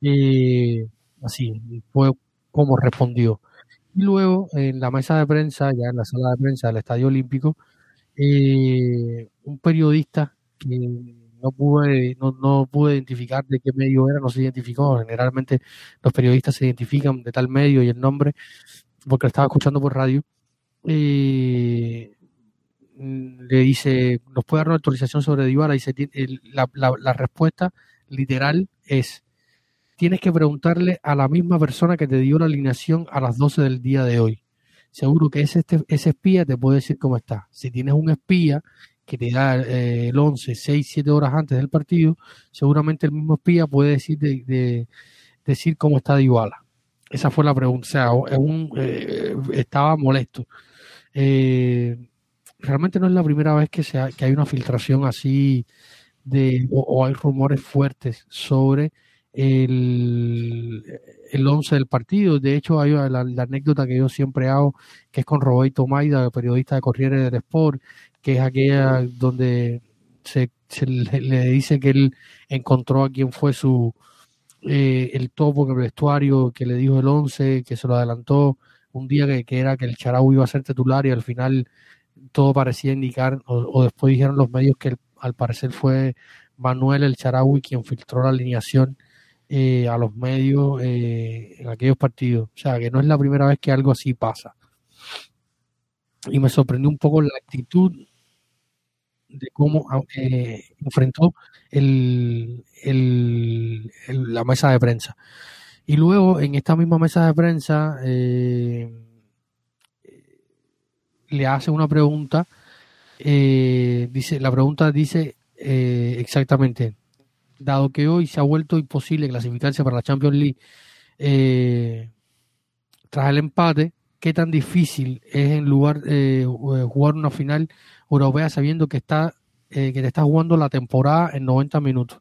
Eh, así, fue como respondió. Y luego, en la mesa de prensa, ya en la sala de prensa del Estadio Olímpico, eh, un periodista que no pude, no, no pude identificar de qué medio era, no se identificó. Generalmente los periodistas se identifican de tal medio y el nombre, porque lo estaba escuchando por radio. Eh, le dice, ¿nos puede dar una actualización sobre Dybala? Dice, la, la, respuesta literal es, tienes que preguntarle a la misma persona que te dio la alineación a las 12 del día de hoy. Seguro que ese, este, ese espía te puede decir cómo está. Si tienes un espía que te da eh, el 11, 6, 7 horas antes del partido, seguramente el mismo espía puede decir, de, decir cómo está Dybala. Esa fue la pregunta. O sea, eh, estaba molesto. Eh, realmente no es la primera vez que, se que hay una filtración así de, o, hay rumores fuertes sobre el, el once del partido. De hecho, hay la, anécdota que yo siempre hago, que es con Roberto Maida, periodista de Corriere del Sport, que es aquella donde se, le, dice que él encontró a quien fue su eh, el topo en el vestuario, que le dijo el once, que se lo adelantó un día que, que era que el Charau iba a ser titular y al final todo parecía indicar, o, después dijeron los medios que al parecer fue Manuel El Charaui quien filtró la alineación eh, a los medios eh, en aquellos partidos. O sea, que no es la primera vez que algo así pasa. Y me sorprendió un poco la actitud de cómo eh, enfrentó el, la mesa de prensa. Y luego, en esta misma mesa de prensa, le hace una pregunta, dice, la pregunta dice exactamente, dado que hoy se ha vuelto imposible clasificarse para la Champions League eh, tras el empate, ¿qué tan difícil es en lugar de jugar una final europea sabiendo que está que te está jugando la temporada en 90 minutos?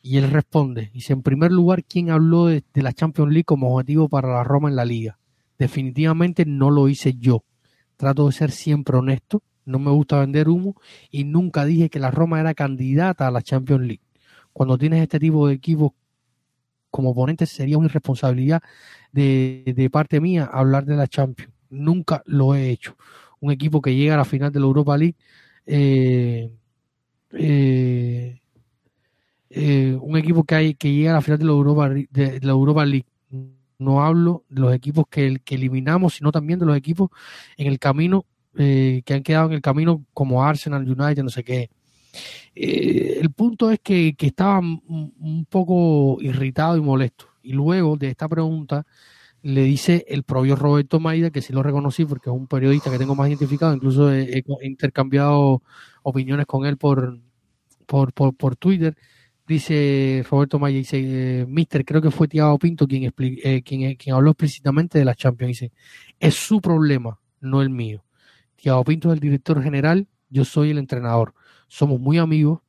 Y él responde, dice, en primer lugar, ¿quién habló de la Champions League como objetivo para la Roma en la liga? Definitivamente no lo hice yo trato de ser siempre honesto, no me gusta vender humo y nunca dije que la Roma era candidata a la Champions League. Cuando tienes este tipo de equipos como oponente sería una irresponsabilidad de, parte mía hablar de la Champions. Nunca lo he hecho. Un equipo que llega a la final de la Europa League, eh, eh, eh, un equipo que, hay, que llega a la final de la Europa, de la Europa League no hablo de los equipos que, eliminamos, sino también de los equipos en el camino, eh, que han quedado en el camino como Arsenal, United, no sé qué. Eh, el punto es que, estaba un poco irritado y molesto. Y luego de esta pregunta le dice el propio Roberto Maida, que sí lo reconocí porque es un periodista que tengo más identificado, incluso he, intercambiado opiniones con él por, por, por, Twitter dice Roberto Maya, dice, eh, Mister, creo que fue Tiago Pinto quien, eh, quien, quien, habló explícitamente de la Champions. Dice, es su problema, no el mío. Tiago Pinto es el director general, yo soy el entrenador. Somos muy amigos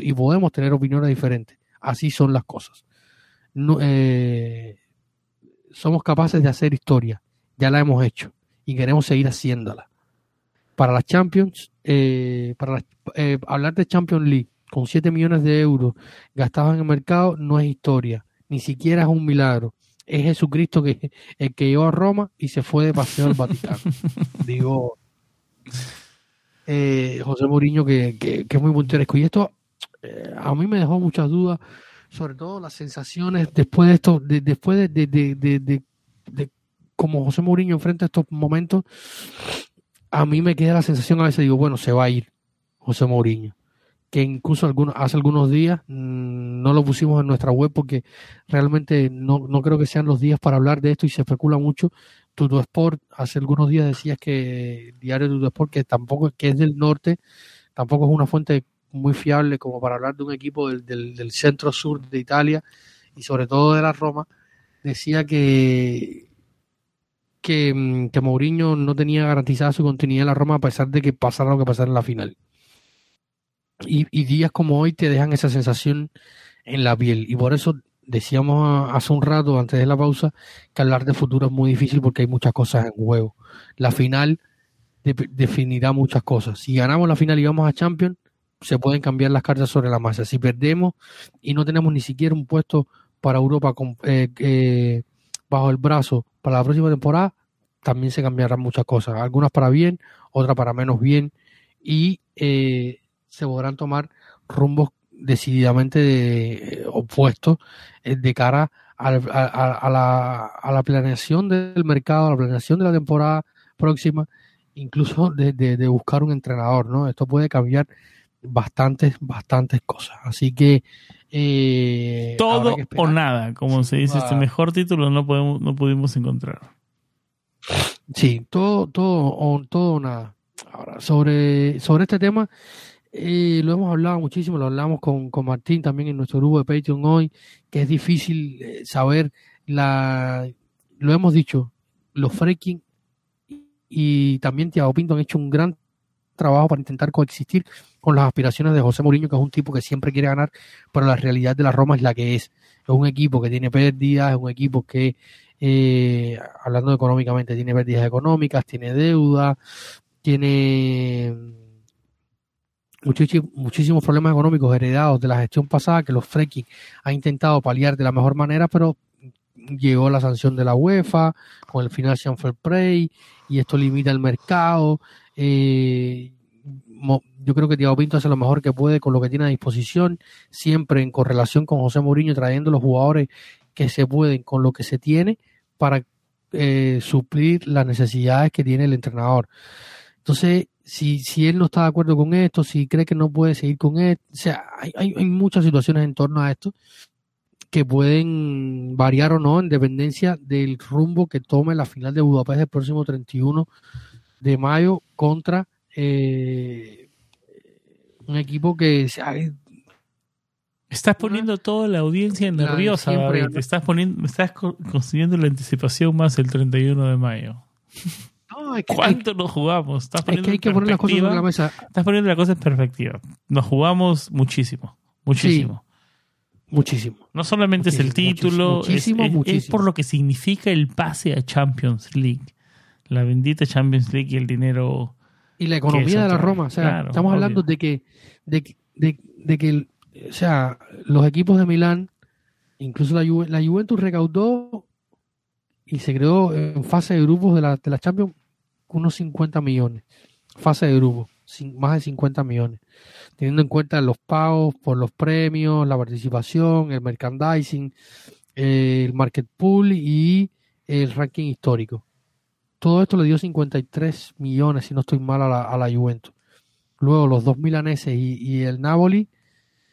y podemos tener opiniones diferentes. Así son las cosas. No, somos capaces de hacer historia, ya la hemos hecho y queremos seguir haciéndola. para las Champions, eh, para eh, hablar de Champions League con 7 millones de euros gastados en el mercado no es historia, ni siquiera es un milagro. Es Jesucristo que el que llegó a Roma y se fue de paseo al Vaticano. Digo, eh, José Mourinho que, que, es muy punteresco. Y esto eh, a mí me dejó muchas dudas, sobre todo las sensaciones después de esto, de, después de, de, de, de, como José Mourinho enfrenta estos momentos, a mí me queda la sensación a veces, digo, bueno, se va a ir José Mourinho que incluso algunos, hace algunos días mm, no lo pusimos en nuestra web porque realmente no, no, creo que sean los días para hablar de esto y se especula mucho. Tuto Sport, hace algunos días decías que Diario Tuto Sport, que tampoco que es del norte, tampoco es una fuente muy fiable como para hablar de un equipo del, del, centro sur de Italia y sobre todo de la Roma, decía que, que, mm, que Mourinho no tenía garantizada su continuidad en la Roma a pesar de que pasara lo que pasara en la final. Y, y, días como hoy te dejan esa sensación en la piel. Y por eso decíamos hace un rato, antes de la pausa, que hablar de futuro es muy difícil porque hay muchas cosas en juego. La final definirá muchas cosas. Si ganamos la final y vamos a Champions, se pueden cambiar las cartas sobre la masa. Si perdemos y no tenemos ni siquiera un puesto para Europa eh, eh, bajo el brazo para la próxima temporada, también se cambiarán muchas cosas. Algunas para bien, otras para menos bien. Y eh, se podrán tomar rumbos decididamente opuestos de cara a, la, a, la, planeación del mercado, a la planeación de la temporada próxima, incluso de, de buscar un entrenador, ¿no? Esto puede cambiar bastantes, bastantes cosas. Así que eh, todo o nada, como se dice, este mejor título no podemos, no pudimos encontrar. Sí, todo, todo o todo nada. Ahora, sobre, sobre este tema, eh, lo hemos hablado muchísimo, lo hablamos con, con, Martín también en nuestro grupo de Patreon hoy, que es difícil eh, saber la, lo hemos dicho, los freaking y también Tiago Pinto han hecho un gran trabajo para intentar coexistir con las aspiraciones de José Mourinho, que es un tipo que siempre quiere ganar, pero la realidad de la Roma es la que es. Es un equipo que tiene pérdidas, es un equipo que, eh, hablando económicamente, tiene pérdidas económicas, tiene deuda, tiene muchísimos problemas económicos heredados de la gestión pasada que los Freaking ha intentado paliar de la mejor manera, pero llegó la sanción de la UEFA con el Financial Fair Play y esto limita el mercado. Eh, yo creo que Thiago Pinto hace lo mejor que puede con lo que tiene a disposición, siempre en correlación con José Mourinho, trayendo los jugadores que se pueden con lo que se tiene para eh, suplir las necesidades que tiene el entrenador. Entonces, si, si él no está de acuerdo con esto, si cree que no puede seguir con esto, o sea, hay, hay, hay muchas situaciones en torno a esto que pueden variar o no en dependencia del rumbo que tome la final de Budapest el próximo 31 de mayo contra eh, un equipo que Estás poniendo toda la audiencia nerviosa, Te estás poniendo, estás consiguiendo la anticipación más el 31 de mayo. ¿Cuánto nos jugamos? Estás poniendo hay que poner las cosas en la mesa. Estás poniendo las cosas en perspectiva. Nos jugamos muchísimo, muchísimo. muchísimo. No solamente es el título, es, por lo que significa el pase a Champions League. La bendita Champions League y el dinero y la economía de la Roma. O sea, estamos hablando de que, de, que o sea, los equipos de Milán, incluso la, la Juventus recaudó y se creó en fase de grupos de la, de la Champions unos 50 millones. Fase de grupos, más de 50 millones. Teniendo en cuenta los pagos por los premios, la participación, el merchandising, el market pool y el ranking histórico. Todo esto le dio 53 millones, si no estoy mal, a la, a la Juventus. Luego los dos milaneses y, el Napoli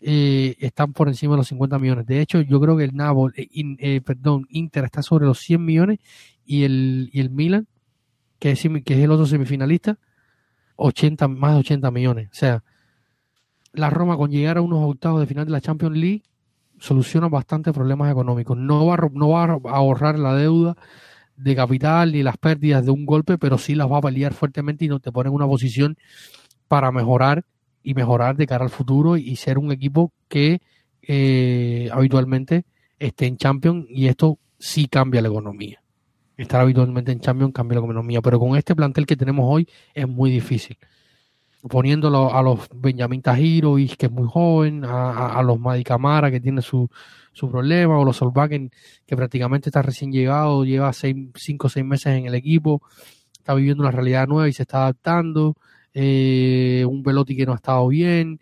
eh, están por encima de los 50 millones. De hecho, yo creo que el Napoli, eh, eh, perdón, Inter está sobre los 100 millones y el, y el Milan, que es, el otro semifinalista, 80, más de 80 millones. O sea, la Roma con llegar a unos octavos de final de la Champions League soluciona bastantes problemas económicos. No va, no va a ahorrar la deuda de capital ni las pérdidas de un golpe, pero sí las va a paliar fuertemente y no te pone en una posición para mejorar y mejorar de cara al futuro y ser un equipo que eh, habitualmente esté en Champions y esto sí cambia la economía. Estar habitualmente en Champions cambia la economía. Pero con este plantel que tenemos hoy es muy difícil. Poniéndolo a los Benjamin Tajirovic, que es muy joven, a, los Madi Camara, que tiene su, su problema, o los Solvagen, que prácticamente está recién llegado, lleva cinco o seis meses en el equipo, está viviendo una realidad nueva y se está adaptando. Eh, un Velotti que no ha estado bien.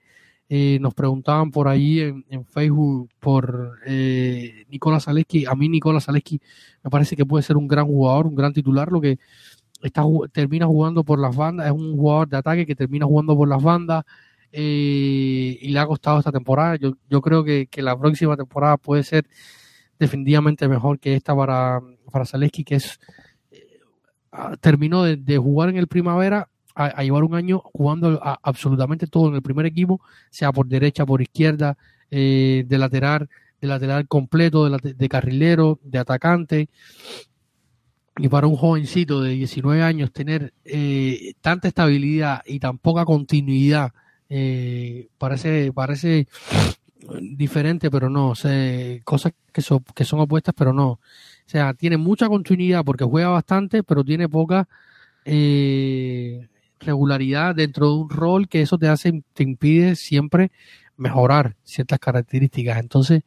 Eh, nos preguntaban por ahí en, Facebook por eh, Nicolás Zaleski. A mí Nicolás Zaleski me parece que puede ser un gran jugador, un gran titular, lo que está, termina jugando por las bandas, es un jugador de ataque que termina jugando por las bandas eh, y le ha costado esta temporada. Yo, yo creo que, la próxima temporada puede ser definitivamente mejor que esta para, para Zaleski, que es terminó de, jugar en el primavera a, llevar un año jugando absolutamente todo en el primer equipo, sea por derecha, por izquierda, eh, de lateral, de lateral completo, de, carrilero, de atacante. Y para un jovencito de 19 años tener eh, tanta estabilidad y tan poca continuidad eh, parece, parece diferente, pero no, cosas que son, que son opuestas, pero no. O sea, tiene mucha continuidad porque juega bastante, pero tiene poca eh, regularidad dentro de un rol que eso te hace, te impide siempre mejorar ciertas características. Entonces,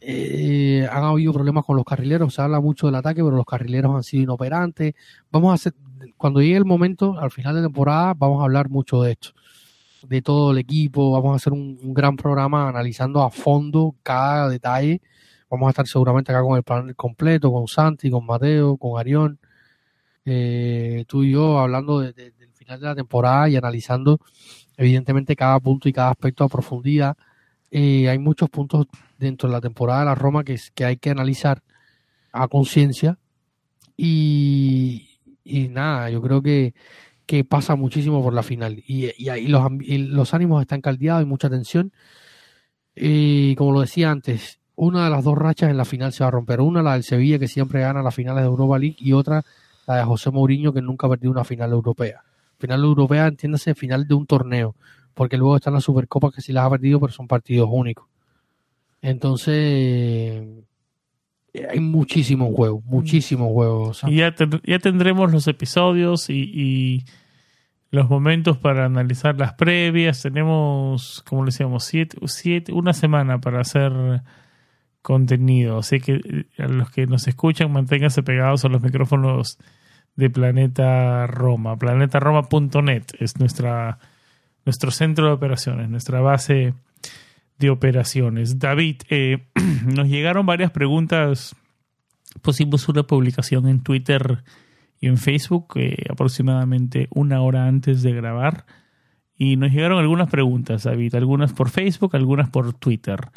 eh, han habido problemas con los carrileros, se habla mucho del ataque, pero los carrileros han sido inoperantes. Vamos a hacer, cuando llegue el momento, al final de temporada, vamos a hablar mucho de esto, de todo el equipo, vamos a hacer un, gran programa analizando a fondo cada detalle. Vamos a estar seguramente acá con el panel completo, con Santi, con Mateo, con Arión, eh, tú y yo hablando de, final de la temporada y analizando evidentemente cada punto y cada aspecto a profundidad. Eh, hay muchos puntos dentro de la temporada de la Roma que, que hay que analizar a conciencia y, nada, yo creo que, que, pasa muchísimo por la final y, y ahí los, los, ánimos están caldeados, hay mucha tensión y como lo decía antes, una de las dos rachas en la final se va a romper, una la del Sevilla que siempre gana las finales de Europa League y otra la de José Mourinho, que nunca ha perdido una final europea. Final europea, entiéndase, final de un torneo, porque luego están las Supercopas que sí las ha perdido, pero son partidos únicos. Entonces, eh, hay muchísimos juegos, muchísimos juegos. Y ya, ya tendremos los episodios y, los momentos para analizar las previas. Tenemos, como le decíamos, siete, siete, una semana para hacer contenido. Así que eh, a los que nos escuchan, manténganse pegados a los micrófonos de Planeta Roma. Planetaroma.net es nuestra, nuestro centro de operaciones, nuestra base de operaciones. David, eh, nos llegaron varias preguntas. Pusimos una publicación en Twitter y en Facebook eh, aproximadamente una hora antes de grabar. Y nos llegaron algunas preguntas, David, algunas por Facebook, algunas por Twitter.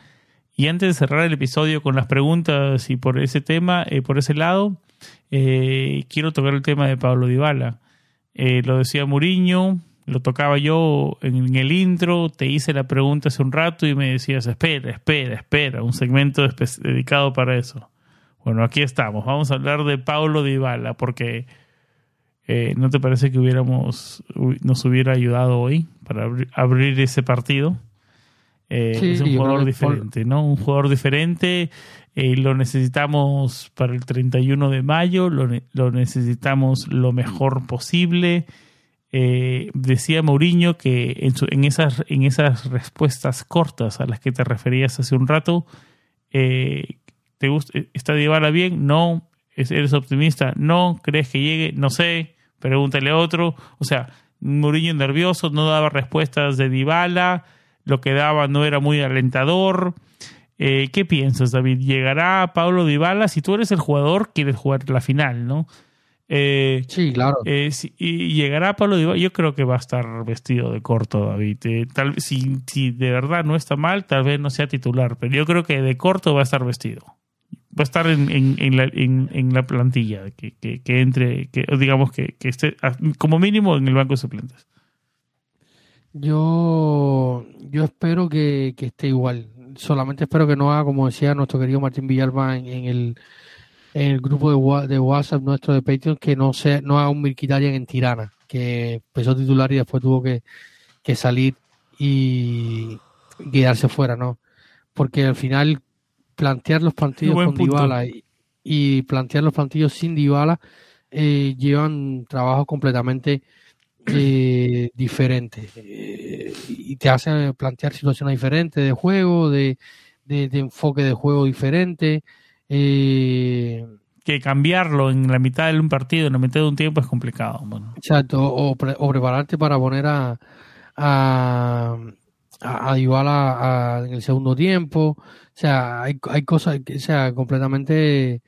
Y antes de cerrar el episodio con las preguntas y por ese tema, eh, por ese lado, eh, quiero tocar el tema de Pablo Dybala. Eh, lo decía Muriño, lo tocaba yo en, el intro, te hice la pregunta hace un rato y me decías, espera, espera, espera, un segmento dedicado para eso. Bueno, aquí estamos, vamos a hablar de Pablo Dybala, porque ¿no te parece que hubiéramos, nos hubiera ayudado hoy para abrir ese partido? Eh, es un jugador diferente, ¿no? Un jugador diferente. Eh, lo necesitamos para el 31 de mayo, lo, necesitamos lo mejor posible. Eh, decía Mourinho que en, en, esas, en esas respuestas cortas a las que te referías hace un rato, ¿te gusta, ¿está Dybala bien? No. ¿Eres optimista? No. ¿Crees que llegue? No sé. Pregúntale a otro. O sea, Mourinho nervioso, no daba respuestas de Dybala lo que daba no era muy alentador. Eh, ¿Qué piensas, David? ¿Llegará Pablo Dybala? Si tú eres el jugador, quieres jugar la final, ¿no? Eh, sí, claro. Eh, y llegará Pablo Dybala. Yo creo que va a estar vestido de corto, David. tal, si, si de verdad no está mal, tal vez no sea titular, pero yo creo que de corto va a estar vestido. Va a estar en, en, la, en, la, plantilla, que, que, que entre, que digamos que, que esté como mínimo en el banco de suplentes. Yo, yo espero que, esté igual. Solamente espero que no haga, como decía nuestro querido Martín Villalba en, el, en el grupo de, de, WhatsApp nuestro de Patreon, que no sea, no haga un Mirkitarian en Tirana, que empezó titular y después tuvo que, salir y quedarse fuera, ¿no? Porque al final plantear los partidos con Dybala y, y plantear los plantillos sin Dybala eh, llevan trabajos completamente eh, diferentes eh, y te hacen plantear situaciones diferentes de juego, de, de, enfoque de juego diferente. que cambiarlo en la mitad de un partido, en la mitad de un tiempo es complicado. Exacto, o, prepararte para poner a, a, a, Dybala en el segundo tiempo. O sea, hay, hay cosas que, sea, completamente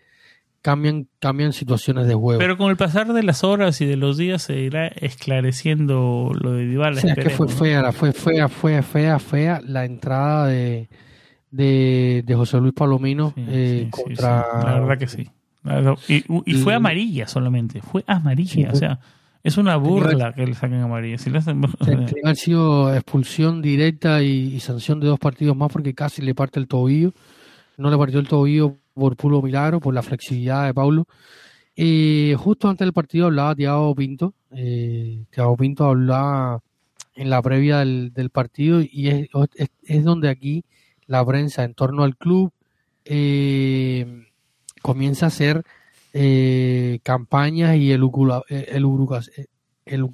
cambian, cambian situaciones de juego. Pero con el pasar de las horas y de los días se irá esclareciendo lo de Dybala. es que fue fea, fue fea, fea, fea, fea la entrada de, de, José Luis Palomino eh, contra... La verdad que sí. Y, fue amarilla solamente, fue amarilla, o sea... Es una burla que le saquen amarilla. Si le hacen... ha sido expulsión directa y, sanción de dos partidos más porque casi le parte el tobillo. No le partió el tobillo por puro milagro, por la flexibilidad de Paulo. y justo antes del partido hablaba Tiago Pinto. Eh, Tiago Pinto hablaba en la previa del, partido y es, es, donde aquí la prensa en torno al club eh, comienza a hacer eh, campañas y el, el, el,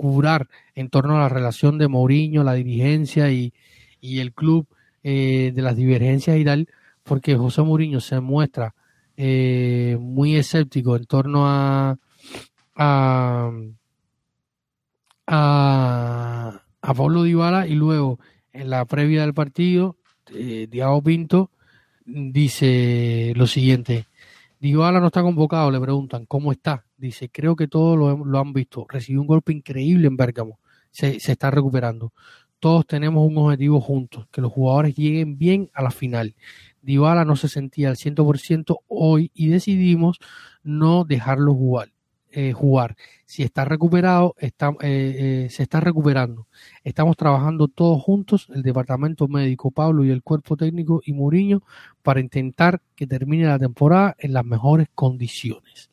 en torno a la relación de Mourinho, la dirigencia y, y el club de las divergencias y tal porque José Mourinho se muestra eh, muy escéptico en torno a, a, a, Pablo Dybala y luego en la previa del partido, eh, Diego Pinto dice lo siguiente. Dybala no está convocado, le preguntan, ¿cómo está? Dice, creo que todos lo, han visto. Recibió un golpe increíble en Bérgamo. Se, está recuperando. Todos tenemos un objetivo juntos, que los jugadores lleguen bien a la final. Dybala no se sentía al 100% hoy y decidimos no dejarlo jugar. Eh, jugar. Si está recuperado, eh, eh, se está recuperando. Estamos trabajando todos juntos, el departamento médico, Pablo y el cuerpo técnico y Muriño, para intentar que termine la temporada en las mejores condiciones.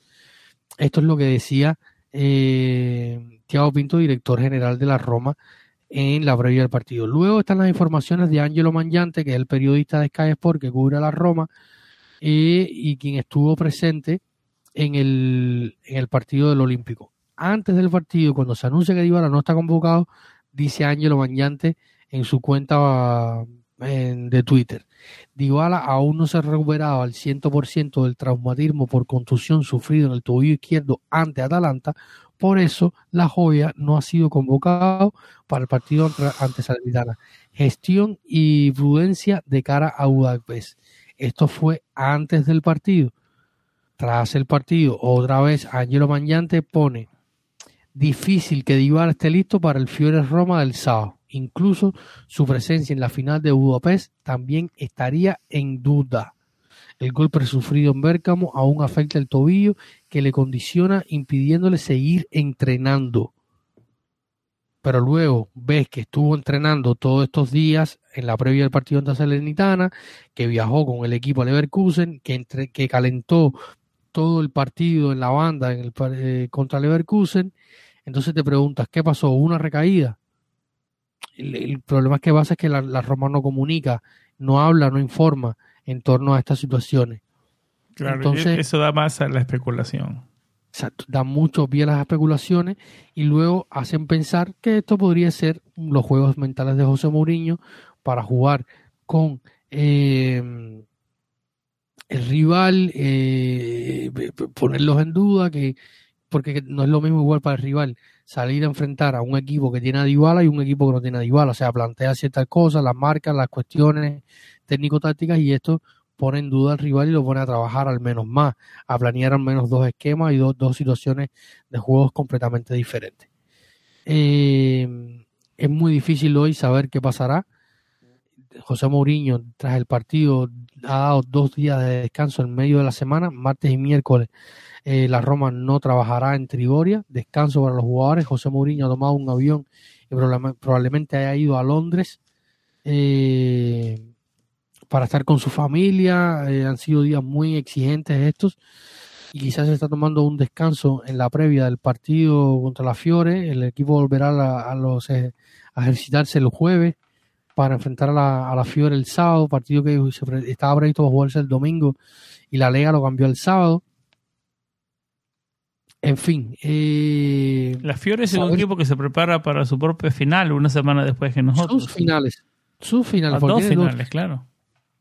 Esto es lo que decía Tiago Pinto, director general de la Roma, en la previa del partido. Luego están las informaciones de Angelo Mangiante, que es el periodista de Sky Sport que cubre a la Roma y quien estuvo presente en el, en el partido del Olímpico. Antes del partido, cuando se anuncia que Dybala no está convocado, dice Angelo Mangiante en su cuenta de Twitter. Dybala aún no se ha recuperado al 100% del traumatismo por contusión sufrido en el tobillo izquierdo ante Atalanta, por eso la joya no ha sido convocado para el partido ante Salernitana. Gestión y prudencia de cara a Budapest. Esto fue antes del partido. Tras el partido, otra vez Angelo Mañante pone difícil que Dybala esté listo para el Fiore Roma del sábado. Incluso su presencia en la final de Budapest también estaría en duda. El golpe sufrido en Bérgamo aún afecta el tobillo que le condiciona impidiéndole seguir entrenando. Pero luego ves que estuvo entrenando todos estos días en la previa del partido ante Salernitana, que viajó con el equipo a Leverkusen, que, calentó todo el partido en la banda eh, contra Leverkusen. Entonces te preguntas, ¿qué pasó? ¿Una recaída? El, problema es que pasa es que la Roma no comunica, no habla, no informa en torno a estas situaciones. Claro, Entonces, eso da más a la especulación. Exacto, da mucho pie a las especulaciones y luego hacen pensar que esto podría ser los juegos mentales de José Mourinho para jugar con eh, el rival, eh, ponerlos en duda, que porque no es lo mismo igual para el rival salir a enfrentar a un equipo que tiene a Dybala y un equipo que no tiene a Dybala, o sea, plantea ciertas cosas, las marcas, las cuestiones técnico-tácticas y esto pone en duda al rival y lo pone a trabajar al menos más, a planear al menos dos esquemas y dos, dos situaciones de juegos completamente diferentes. Eh, es muy difícil hoy saber qué pasará. José Mourinho, tras el partido, ha dado dos días de descanso en medio de la semana, martes y miércoles. Eh, la Roma no trabajará en Trigoria, descanso para los jugadores. José Mourinho ha tomado un avión y probablemente haya ido a Londres. Eh, para estar con su familia. Eh, han sido días muy exigentes estos. Y quizás se está tomando un descanso en la previa del partido contra la Fiore. El equipo volverá a, los, eh, a ejercitarse el jueves para enfrentar a la, a la Fiore el sábado, partido que estaba previsto para jugarse el domingo y la Lega lo cambió el sábado. En fin. Eh, la Fiore es un equipo que se prepara para su propia final una semana después que nosotros. Sus finales. Sus finales. dos finales, claro.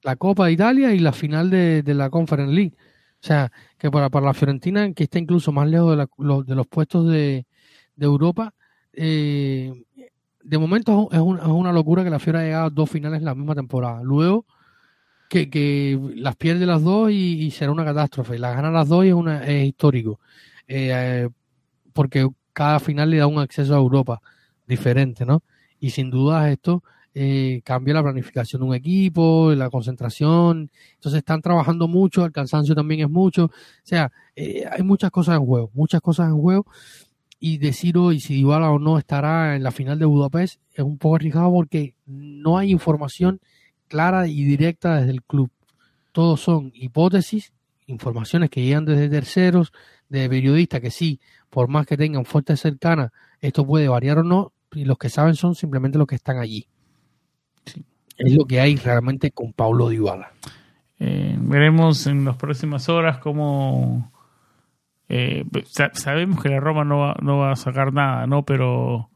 La Copa de Italia y la final de, la Conference League. O sea, que para, para la Fiorentina, que está incluso más lejos de, de los puestos de, Europa, eh, de momento es, una locura que la Fiore haya llegado a dos finales en la misma temporada. Luego, que, las pierde las dos y, será una catástrofe. Las gana las dos y es, una, es histórico. Eh, porque cada final le da un acceso a Europa diferente, ¿no? Y sin duda esto eh, cambia la planificación de un equipo, la concentración. Entonces están trabajando mucho, el cansancio también es mucho. O sea, eh, hay muchas cosas en juego, muchas cosas en juego. Y decir hoy si Dybala o no estará en la final de Budapest es un poco arriesgado porque no hay información clara y directa desde el club. Todos son hipótesis, informaciones que llegan desde terceros, de periodistas que sí, por más que tengan fuentes cercanas, esto puede variar o no, y los que saben son simplemente los que están allí. Es lo que hay realmente con Paulo Dybala. Eh, veremos en las próximas horas cómo eh, sabemos que la Roma no va, no va a sacar nada, ¿no? Pero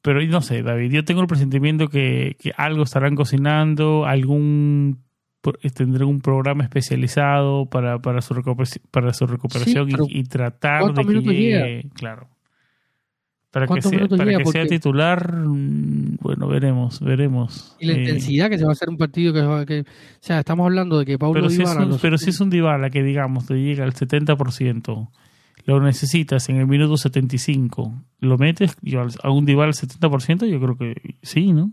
pero no sé, David, yo tengo el presentimiento que, que algo estarán cocinando, algún tendrán un programa especializado para, para su recuperación, para su recuperación y, tratar de que llegue, claro. Para que sea, para que sea titular, mm, bueno, veremos, veremos. Y la eh, intensidad que se va a hacer un partido que, que o sea, estamos hablando de que Pablo pero Si es un, pero si es un Dybala que digamos te llega al 70%, lo necesitas en el minuto 75, lo metes a un Dybala al 70%, yo creo que sí, ¿no?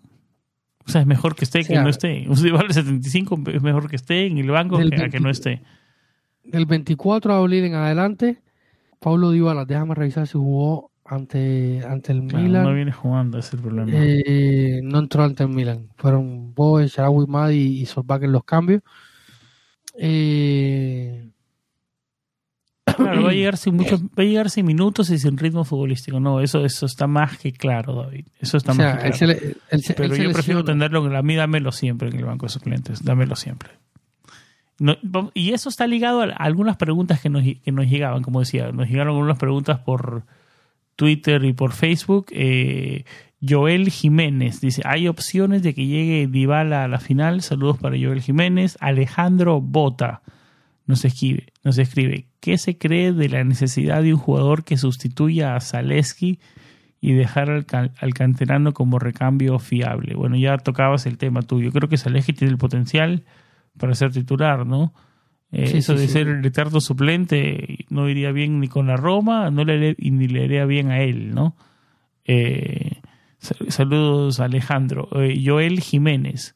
O sea, es mejor que esté que no esté. Un Dybala 75 es mejor que esté en el banco que, que no esté. Del 24 a abril en adelante, Pablo Dybala, déjame revisar si jugó ante, ante el Milan. No viene jugando, ese es el problema. Eh, no entró ante el Milan. Fueron Boe, Sharawi Madi y Solbach en los cambios. Eh, claro, va a, llegar sin muchos, va a llegar sin minutos y sin ritmo futbolístico. No, eso, eso está más que claro, David. Eso está más que claro. Pero yo prefiero tenerlo en la mí, dámelo siempre en el banco de suplentes. Dámelo siempre. y eso está ligado a algunas preguntas que nos, que nos llegaban, como decía, nos llegaron algunas preguntas por Twitter y por Facebook. Eh, Joel Jiménez dice, hay opciones de que llegue Dybala a la final. Saludos para Joel Jiménez. Alejandro Bota nos escribe, nos escribe, ¿qué se cree de la necesidad de un jugador que sustituya a Zaleski y dejar al, al, canterano como recambio fiable? Bueno, ya tocabas el tema tuyo. Creo que Zaleski tiene el potencial para ser titular, ¿no? Eh, eso de ser el eterno suplente no iría bien ni con la Roma, no le ni le iría bien a él, ¿no? Eh, saludos Alejandro. Eh, Joel Jiménez.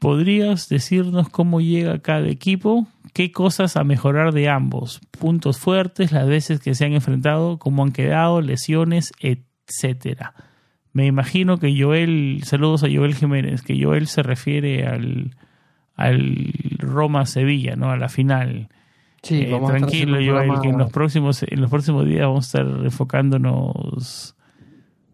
¿Podrías decirnos cómo llega cada equipo? ¿Qué cosas a mejorar de ambos? Puntos fuertes, las veces que se han enfrentado, cómo han quedado, lesiones, etcétera. Me imagino que Joel, saludos a Joel Jiménez, que Joel se refiere al, al Roma-Sevilla, ¿no? A la final. Sí, eh, tranquilo, yo que en los próximos en los próximos días vamos a estar enfocándonos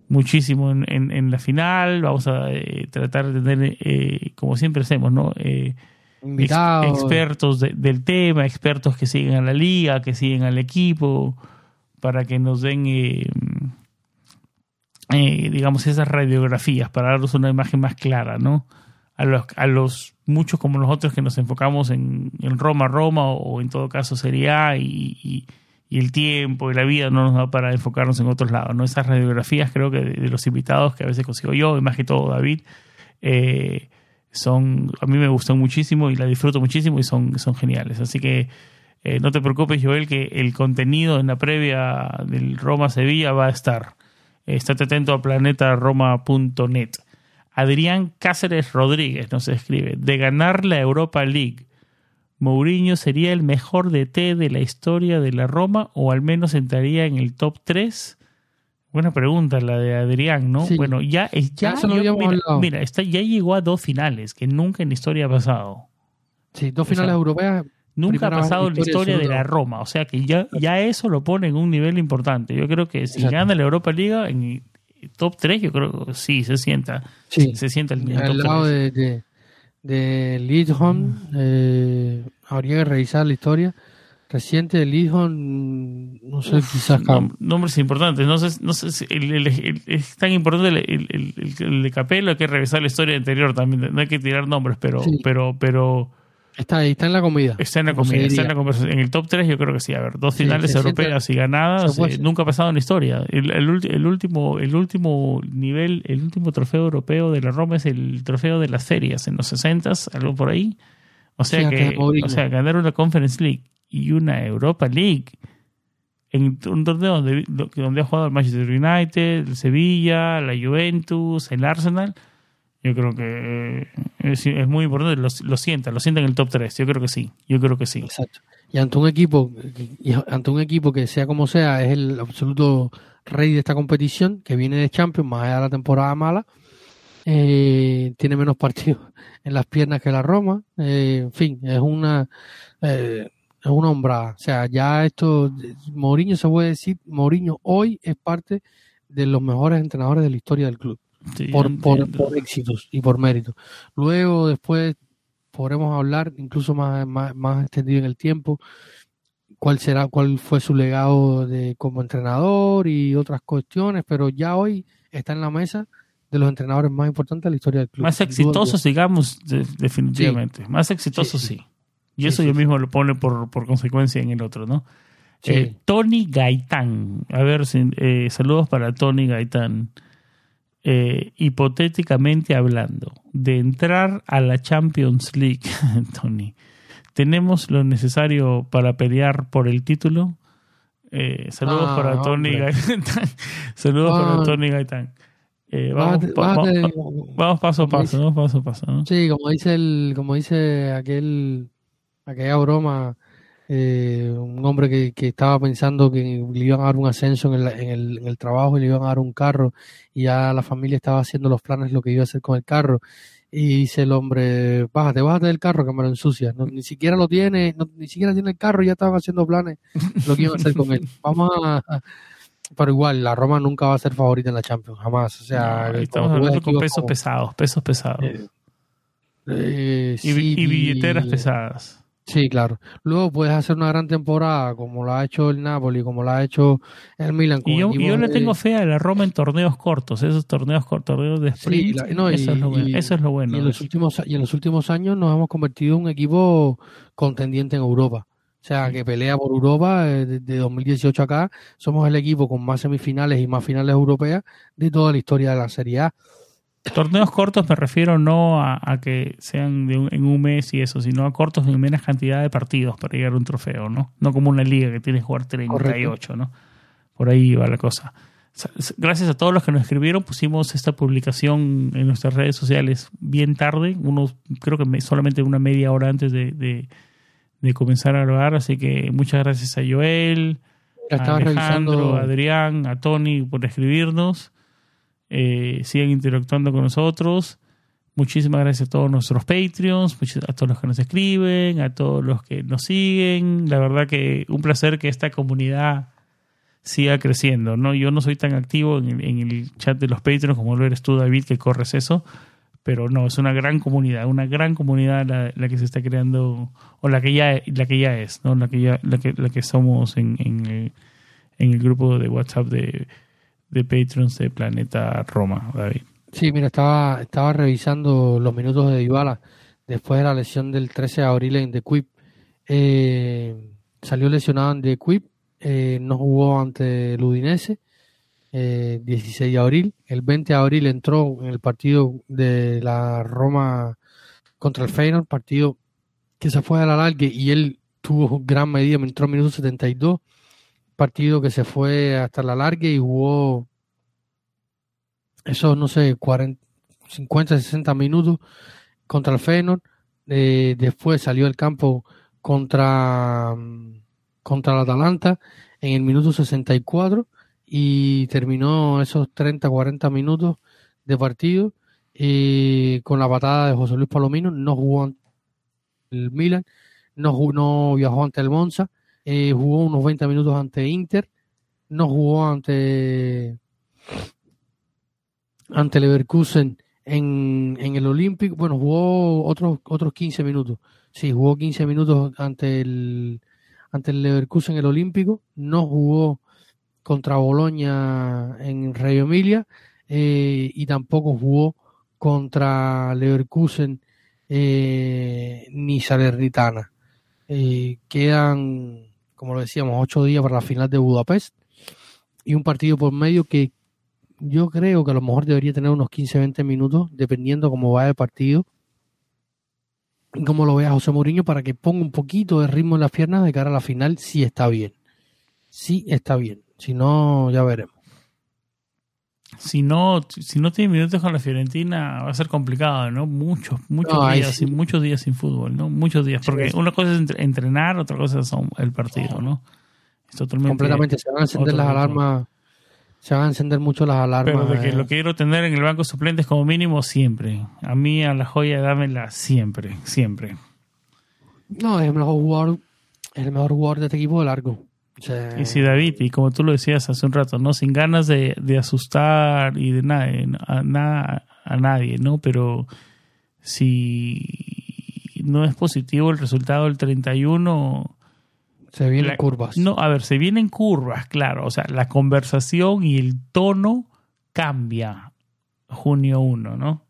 muchísimo en, en, la final. Vamos a eh, tratar de tener, eh, como siempre hacemos, ¿no? expertos del tema, expertos que siguen a la liga, que siguen al equipo, para que nos den, digamos, esas radiografías, para darnos una imagen más clara, ¿no? A los, a los muchos como nosotros que nos enfocamos en, Roma, Roma o, en todo caso Sería y, el tiempo y la vida no nos da para enfocarnos en otros lados. ¿no? Esas radiografías creo que de, los invitados que a veces consigo yo, y más que todo David, eh, son a mí me gustan muchísimo y la disfruto muchísimo y son, son geniales. Así que eh, no te preocupes, Joel, que el contenido en la previa del Roma-Sevilla va a estar. estate atento a planetaroma.net. Adrián Cáceres Rodríguez nos escribe, de ganar la Europa League, Mourinho sería el mejor DT de la historia de la Roma o al menos entraría en el top 3. Buena pregunta la de Adrián, ¿no? Bueno, ya, ya, mira, está, ya llegó a dos finales, que nunca en la historia ha pasado. Sí, dos finales europeas. Nunca ha pasado en la historia de la Roma, o sea que ya, ya eso lo pone en un nivel importante. Yo creo que si gana la Europa League, en, top 3, yo creo que sí, se sienta. Se sienta el Al lado de, de, de Lidholm, eh, habría que revisar la historia. Reciente el hijo, no sé, quizás. nombres importantes. No sé, no sé si es tan importante el, el, de Capello, hay que revisar la historia anterior también. No hay que tirar nombres, pero. pero, pero Está ahí, está en la comida. Está en la comida, está en la conversación. En el top 3 yo creo que sí. A ver, dos finales europeas y ganadas. Eh, nunca ha pasado en la historia. El, el, último, el último nivel, el último trofeo europeo de la Roma es el trofeo de las series en los 60 algo por ahí. O sea que, o sea, ganar una Conference League y una Europa League en un torneo donde, donde ha jugado el Manchester United, el Sevilla, la Juventus, el Arsenal yo creo que eh, es, muy importante, lo, lo sienta, lo sienta en el top 3. Yo creo que sí, yo creo que sí. Exacto. Y ante un equipo, ante un equipo que sea como sea, es el absoluto rey de esta competición, que viene de Champions, más allá de la temporada mala, eh, tiene menos partidos en las piernas que la Roma. Eh, en fin, es una es una hombrada. O sea, ya esto, Mourinho se puede decir, Mourinho hoy es parte de los mejores entrenadores de la historia del club por, por, éxitos y por mérito. Luego, después, podremos hablar incluso más, más, extendido en el tiempo cuál será, cuál fue su legado de como entrenador y otras cuestiones, pero ya hoy está en la mesa de los entrenadores más importantes de la historia del club. Más exitosos, digamos, definitivamente. Más exitosos, sí. Y eso yo mismo lo pone por, por consecuencia en el otro, ¿no? Eh, Tony Gaitán. A ver, eh, saludos para Tony Gaitán. Eh, hipotéticamente hablando, de entrar a la Champions League, Tony, ¿tenemos lo necesario para pelear por el título? Eh, saludos para ah, Tony Gaitán. saludos para Tony Gaitán. Eh, vamos, vamos, paso a paso, ¿no? paso a paso. ¿no? Sí, como dice el, como dice aquel, aquella broma eh, un hombre que, que, estaba pensando que le iban a dar un ascenso en el, en, el, en el, trabajo y le iban a dar un carro y ya la familia estaba haciendo los planes lo que iba a hacer con el carro y dice el hombre, bájate, bájate del carro que me lo ensucia, ni siquiera lo tiene, ni siquiera tiene el carro y ya estaban haciendo planes lo que iban a hacer con él. Vamos a, pero igual, la Roma nunca va a ser favorita en la Champions, jamás. O sea, estamos hablando con pesos pesados, pesos pesados. Eh, eh, y, y, billeteras pesadas. Sí, claro. Luego puedes hacer una gran temporada como lo ha hecho el Napoli, como lo ha hecho el Milan. Y yo, yo le tengo fe a la Roma en torneos cortos, esos torneos cortos, torneos de sprint. eso, es lo bueno, eso, es lo bueno, Y en, los últimos, y en los últimos años nos hemos convertido en un equipo contendiente en Europa. O sea, que pelea por Europa eh, desde 2018 acá. Somos el equipo con más semifinales y más finales europeas de toda la historia de la Serie A. Torneos cortos me refiero no a, que sean de en un mes y eso, sino a cortos en menos cantidad de partidos para llegar a un trofeo, ¿no? No como una liga que tiene que jugar 38, ¿no? Por ahí va la cosa. Gracias a todos los que nos escribieron, pusimos esta publicación en nuestras redes sociales bien tarde, unos, creo que solamente una media hora antes de, comenzar a grabar, así que muchas gracias a Joel, a Alejandro, a Adrián, a Tony por escribirnos eh, sigan interactuando con nosotros. Muchísimas gracias a todos nuestros Patreons, a todos los que nos escriben, a todos los que nos siguen. La verdad que un placer que esta comunidad siga creciendo. ¿no? Yo no soy tan activo en, el chat de los Patreons como lo eres tú, David, que corres eso. Pero no, es una gran comunidad, una gran comunidad la, que se está creando, o la que ya, la que ya es, ¿no? la, que ya, la, que, la que somos en, en el grupo de WhatsApp de, de Patrons de Planeta Roma, David. Sí, mira, estaba, estaba revisando los minutos de Dybala después de la lesión del 13 de abril en The Quip. Eh, salió lesionado en The Quip, eh, no jugó ante el Udinese, 16 eh, de abril. El 20 de abril entró en el partido de la Roma contra el Feyenoord, partido que se fue a la larga y él tuvo gran medida, entró en minuto 72 partido que se fue hasta la larga y jugó esos, no sé, 40, 50, 60 minutos contra el Feyenoord. Eh, después salió al campo contra, contra el Atalanta en el minuto 64 y terminó esos 30, 40 minutos de partido eh, con la patada de José Luis Palomino. No jugó el Milan, no, no viajó ante el Monza eh, jugó unos 20 minutos ante Inter, no jugó ante ante Leverkusen en, en el Olímpico, bueno, jugó otros otros 15 minutos. Sí, jugó 15 minutos ante el ante el Leverkusen el Olímpico, no jugó contra Boloña en Reggio Emilia eh, y tampoco jugó contra Leverkusen eh, ni Salernitana. Quedan, como lo decíamos, ocho días para la final de Budapest y un partido por medio que yo creo que a lo mejor debería tener unos 15-20 minutos, dependiendo cómo va el partido y cómo lo vea José Mourinho, para que ponga un poquito de ritmo en las piernas de cara a la final, si está bien. Si está bien. Si no, ya veremos. Si no, si no tiene minutos con la Fiorentina, va a ser complicado, ¿no? Muchos, muchos No, días, sí. sin, muchos días sin fútbol, ¿no? Muchos días, porque una cosa es entre- entrenar, otra cosa es el partido, ¿no? Es totalmente Completamente. Se van a encender las alarmas. Se van a encender mucho las alarmas. Pero de que eh, lo quiero tener en el banco suplentes como mínimo siempre. A mí, a la joya, dámela siempre, siempre. No, es el mejor jugador. Es el mejor jugador de este equipo de largo. Y si David, y como tú lo decías hace un rato, ¿no? Sin ganas de, de asustar y de nada, a, nada, a nadie, ¿no? Pero si no es positivo el resultado del 31, se vienen la- curvas. No, a ver, se vienen curvas, claro. O sea, la conversación y el tono cambia junio 1, ¿no?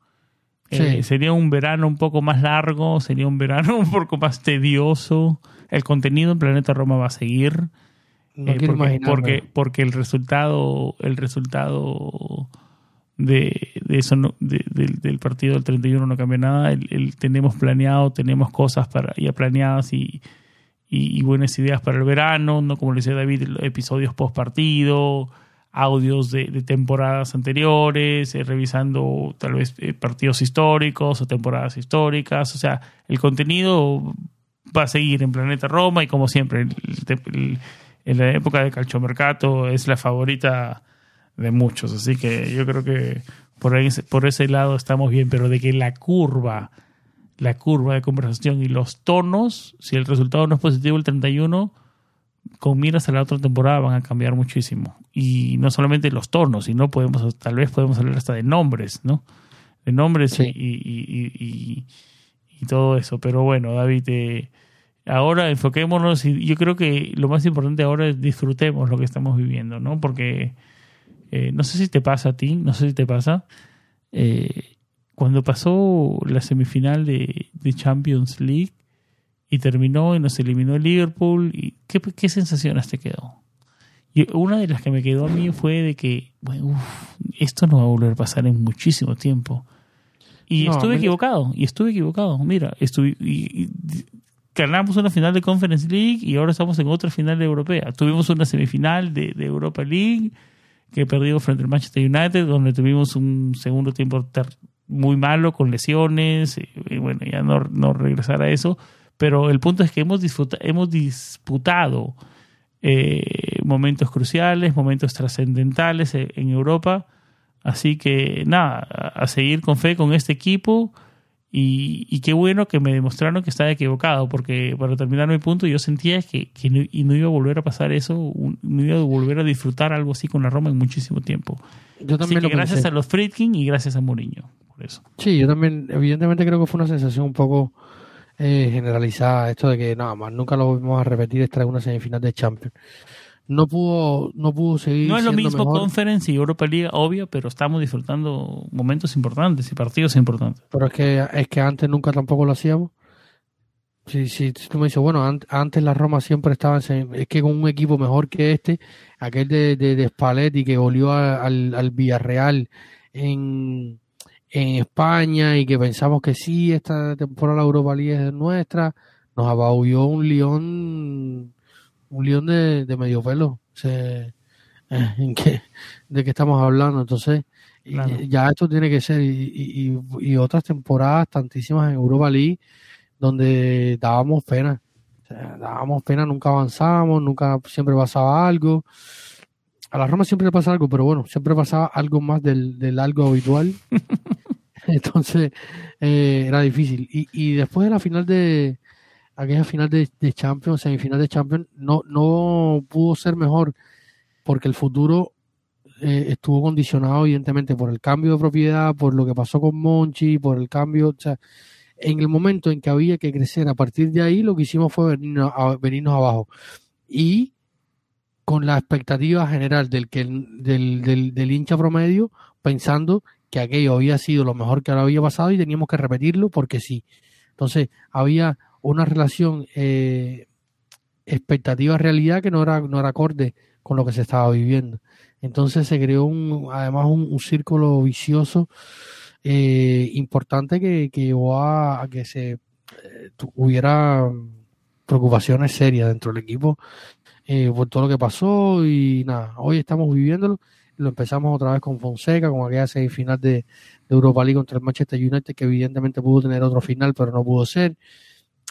Sí. Eh, sería un verano un poco más largo, sería un verano un poco más tedioso. El contenido en Planeta Roma va a seguir. No eh, porque, porque, porque el resultado, el resultado de, de eso no- de- del- del partido del 31 no cambia nada. El, el- tenemos planeado, tenemos cosas para ya planeadas y, y, y buenas ideas para el verano, no como le decía David, episodios post partido, audios de, de temporadas anteriores, eh, revisando tal vez eh, partidos históricos o temporadas históricas, o sea, el contenido va a seguir en Planeta Roma y como siempre, el- el- en la época de Calchomercato es la favorita de muchos, así que yo creo que por, ahí, por ese lado estamos bien, pero de que la curva la curva de conversación y los tonos, si el resultado no es positivo el 31, con miras a la otra temporada van a cambiar muchísimo. Y no solamente los tonos, sino podemos, tal vez podemos hablar hasta de nombres, ¿no? De nombres Sí. y, y, y, y- y todo eso. Pero bueno, David, eh, ahora enfoquémonos y yo creo que lo más importante ahora es disfrutemos lo que estamos viviendo, ¿no? Porque eh, no sé si te pasa a ti, no sé si te pasa. eh, cuando pasó la semifinal de, de Champions League y terminó y nos eliminó el Liverpool, y ¿qué, qué sensaciones te quedó? Y una de las que me quedó a mí fue de que, bueno, uf, esto no va a volver a pasar en muchísimo tiempo. Y No, estuve equivocado, y estuve equivocado. Mira, estuve, y- y- ganamos una final de Conference League y ahora estamos en otra final europea. Tuvimos una semifinal de, Europa League que perdió frente al Manchester United, donde tuvimos un segundo tiempo muy malo con lesiones, y, bueno, ya no, no regresar a eso, pero el punto es que hemos, disfruta- hemos disputado eh, momentos cruciales, momentos trascendentales e- en Europa, así que nada, a seguir con fe con este equipo. Y, y qué bueno que me demostraron que estaba equivocado, porque para terminar mi punto, yo sentía que, que no, y no iba a volver a pasar eso, un- no iba a volver a disfrutar algo así con la Roma en muchísimo tiempo. Yo Así también que lo gracias pensé. a los Friedkin y gracias a Mourinho, por eso. Sí, yo también, evidentemente creo que fue una sensación un poco eh, generalizada, esto de que nada más, nunca lo vamos a repetir esta es una semifinal de Champions. No pudo, no pudo seguir No es lo mismo mejor, Conference y Europa League, obvio, pero estamos disfrutando momentos importantes y partidos importantes. pero es que, es que antes nunca tampoco lo hacíamos. Si, si, tú me dices, bueno, an- antes la Roma siempre estaba en es que con un equipo mejor que este, aquel de, de, de Spalletti que volvió a- al, al Villarreal en, en España y que pensamos que sí, esta temporada la Europa League es nuestra, nos ababulló un león, un león de, de medio pelo. Eh, ¿en qué- ¿De qué estamos hablando? Entonces, Claro. ya esto tiene que ser, y, y, y- y otras temporadas, tantísimas en Europa League, donde dábamos pena. O sea, dábamos pena, nunca avanzábamos, nunca siempre pasaba algo. A la Roma siempre le pasa algo, pero bueno, siempre pasaba algo más del, del algo habitual. Entonces, eh, era difícil. Y, y después de la final de aquella final de, Champions, semifinal de Champions, no, no pudo ser mejor porque el futuro eh, estuvo condicionado evidentemente por el cambio de propiedad, por lo que pasó con Monchi, por el cambio, o sea, en el momento en que había que crecer a partir de ahí, lo que hicimos fue venirnos, a, venirnos abajo. Y con la expectativa general del, que, del, del, hincha promedio, pensando que aquello había sido lo mejor que había pasado y teníamos que repetirlo porque sí. Entonces, había una relación eh, expectativa-realidad que no era, no era acorde con lo que se estaba viviendo. Entonces se creó un, además un, círculo vicioso eh, importante que, que, llevó a, que se eh, hubiera preocupaciones serias dentro del equipo eh, por todo lo que pasó y nada, hoy estamos viviéndolo. Lo empezamos otra vez con Fonseca, con aquella semifinal de, de Europa League contra el Manchester United, que evidentemente pudo tener otro final, pero no pudo ser.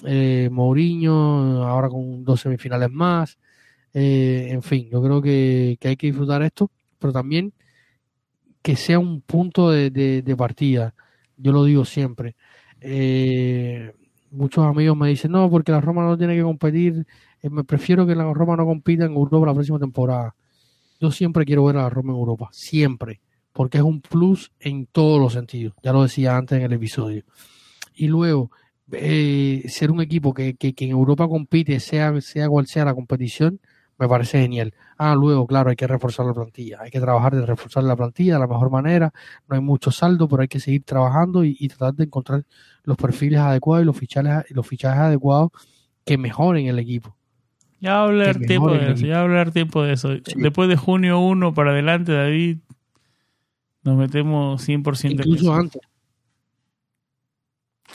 Eh, Mourinho, ahora con dos semifinales más. Eh, en fin, yo creo que, hay que disfrutar esto, pero también que sea un punto de, partida. Yo lo digo siempre. Eh, muchos amigos me dicen, no, porque la Roma no tiene que competir. Eh, me prefiero que la Roma no compita en Europa la próxima temporada. Yo siempre quiero ver a la Roma en Europa, siempre, porque es un plus en todos los sentidos. Ya lo decía antes en el episodio. Y luego, ser un equipo que, que, en Europa compite, sea, sea cual sea la competición, me parece genial. Ah, luego, claro, hay que reforzar la plantilla, hay que trabajar de reforzar la plantilla de la mejor manera, no hay mucho saldo, pero hay que seguir trabajando y, tratar de encontrar los perfiles adecuados y los fichajes, los fichajes adecuados que mejoren el equipo. Ya hablar tiempo de eso, ya hablar tiempo de eso. Después de junio 1 para adelante, David, nos metemos 100% Incluso antes.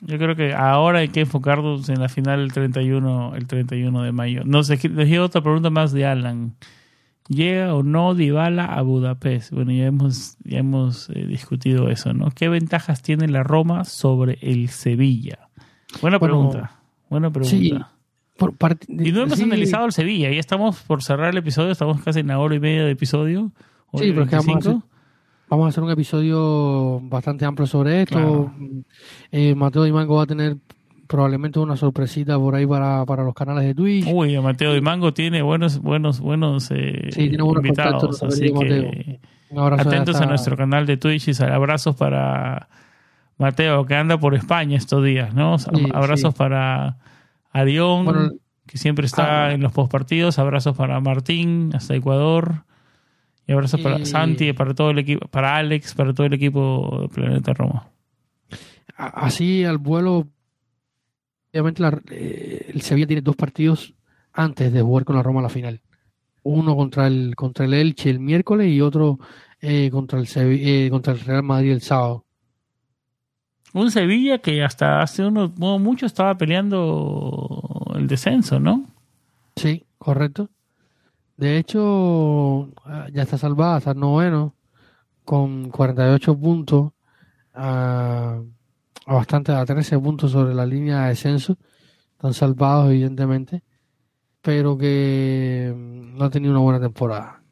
Yo creo que ahora hay que enfocarnos en la final el 31, el 31 de mayo. No sé, les llega otra pregunta más de Alan. ¿Llega o no Dybala a Budapest? Bueno, ya hemos, ya hemos eh, discutido eso, ¿no? ¿Qué ventajas tiene la Roma sobre el Sevilla? Buena pregunta. Buena pregunta. y no hemos analizado el Sevilla. Ya estamos por cerrar el episodio. Estamos casi en una hora y media de episodio. Sí, pero vamos a hacer un episodio bastante amplio sobre esto. Eh, Mateo Di Mango va a tener probablemente una sorpresita por ahí para, para los canales de Twitch. Uy, Mateo Di Mango tiene buenos buenos buenos eh, sí, tiene buenos invitados, así que atentos a nuestro canal de Twitch y abrazos para Mateo que anda por España estos días, ¿no? abrazos para Arión que siempre está ah. en los postpartidos, abrazos para Martín hasta Ecuador. Y abrazos para Santi, para todo el equipo, para Alex, para todo el equipo de Planeta Roma. Así al vuelo, obviamente eh, el Sevilla tiene dos partidos antes de jugar con la Roma a la final. Uno contra el contra el Elche el miércoles y otro eh, contra el eh, contra el Real Madrid el sábado. Un Sevilla que hasta hace unos mucho estaba peleando el descenso, ¿no? Sí, correcto. De hecho, ah, ya está salvada, está noveno, con 48 puntos, a, bastante, a 13 puntos sobre la línea de descenso. Están salvados, evidentemente, pero que mm, no ha tenido una buena temporada.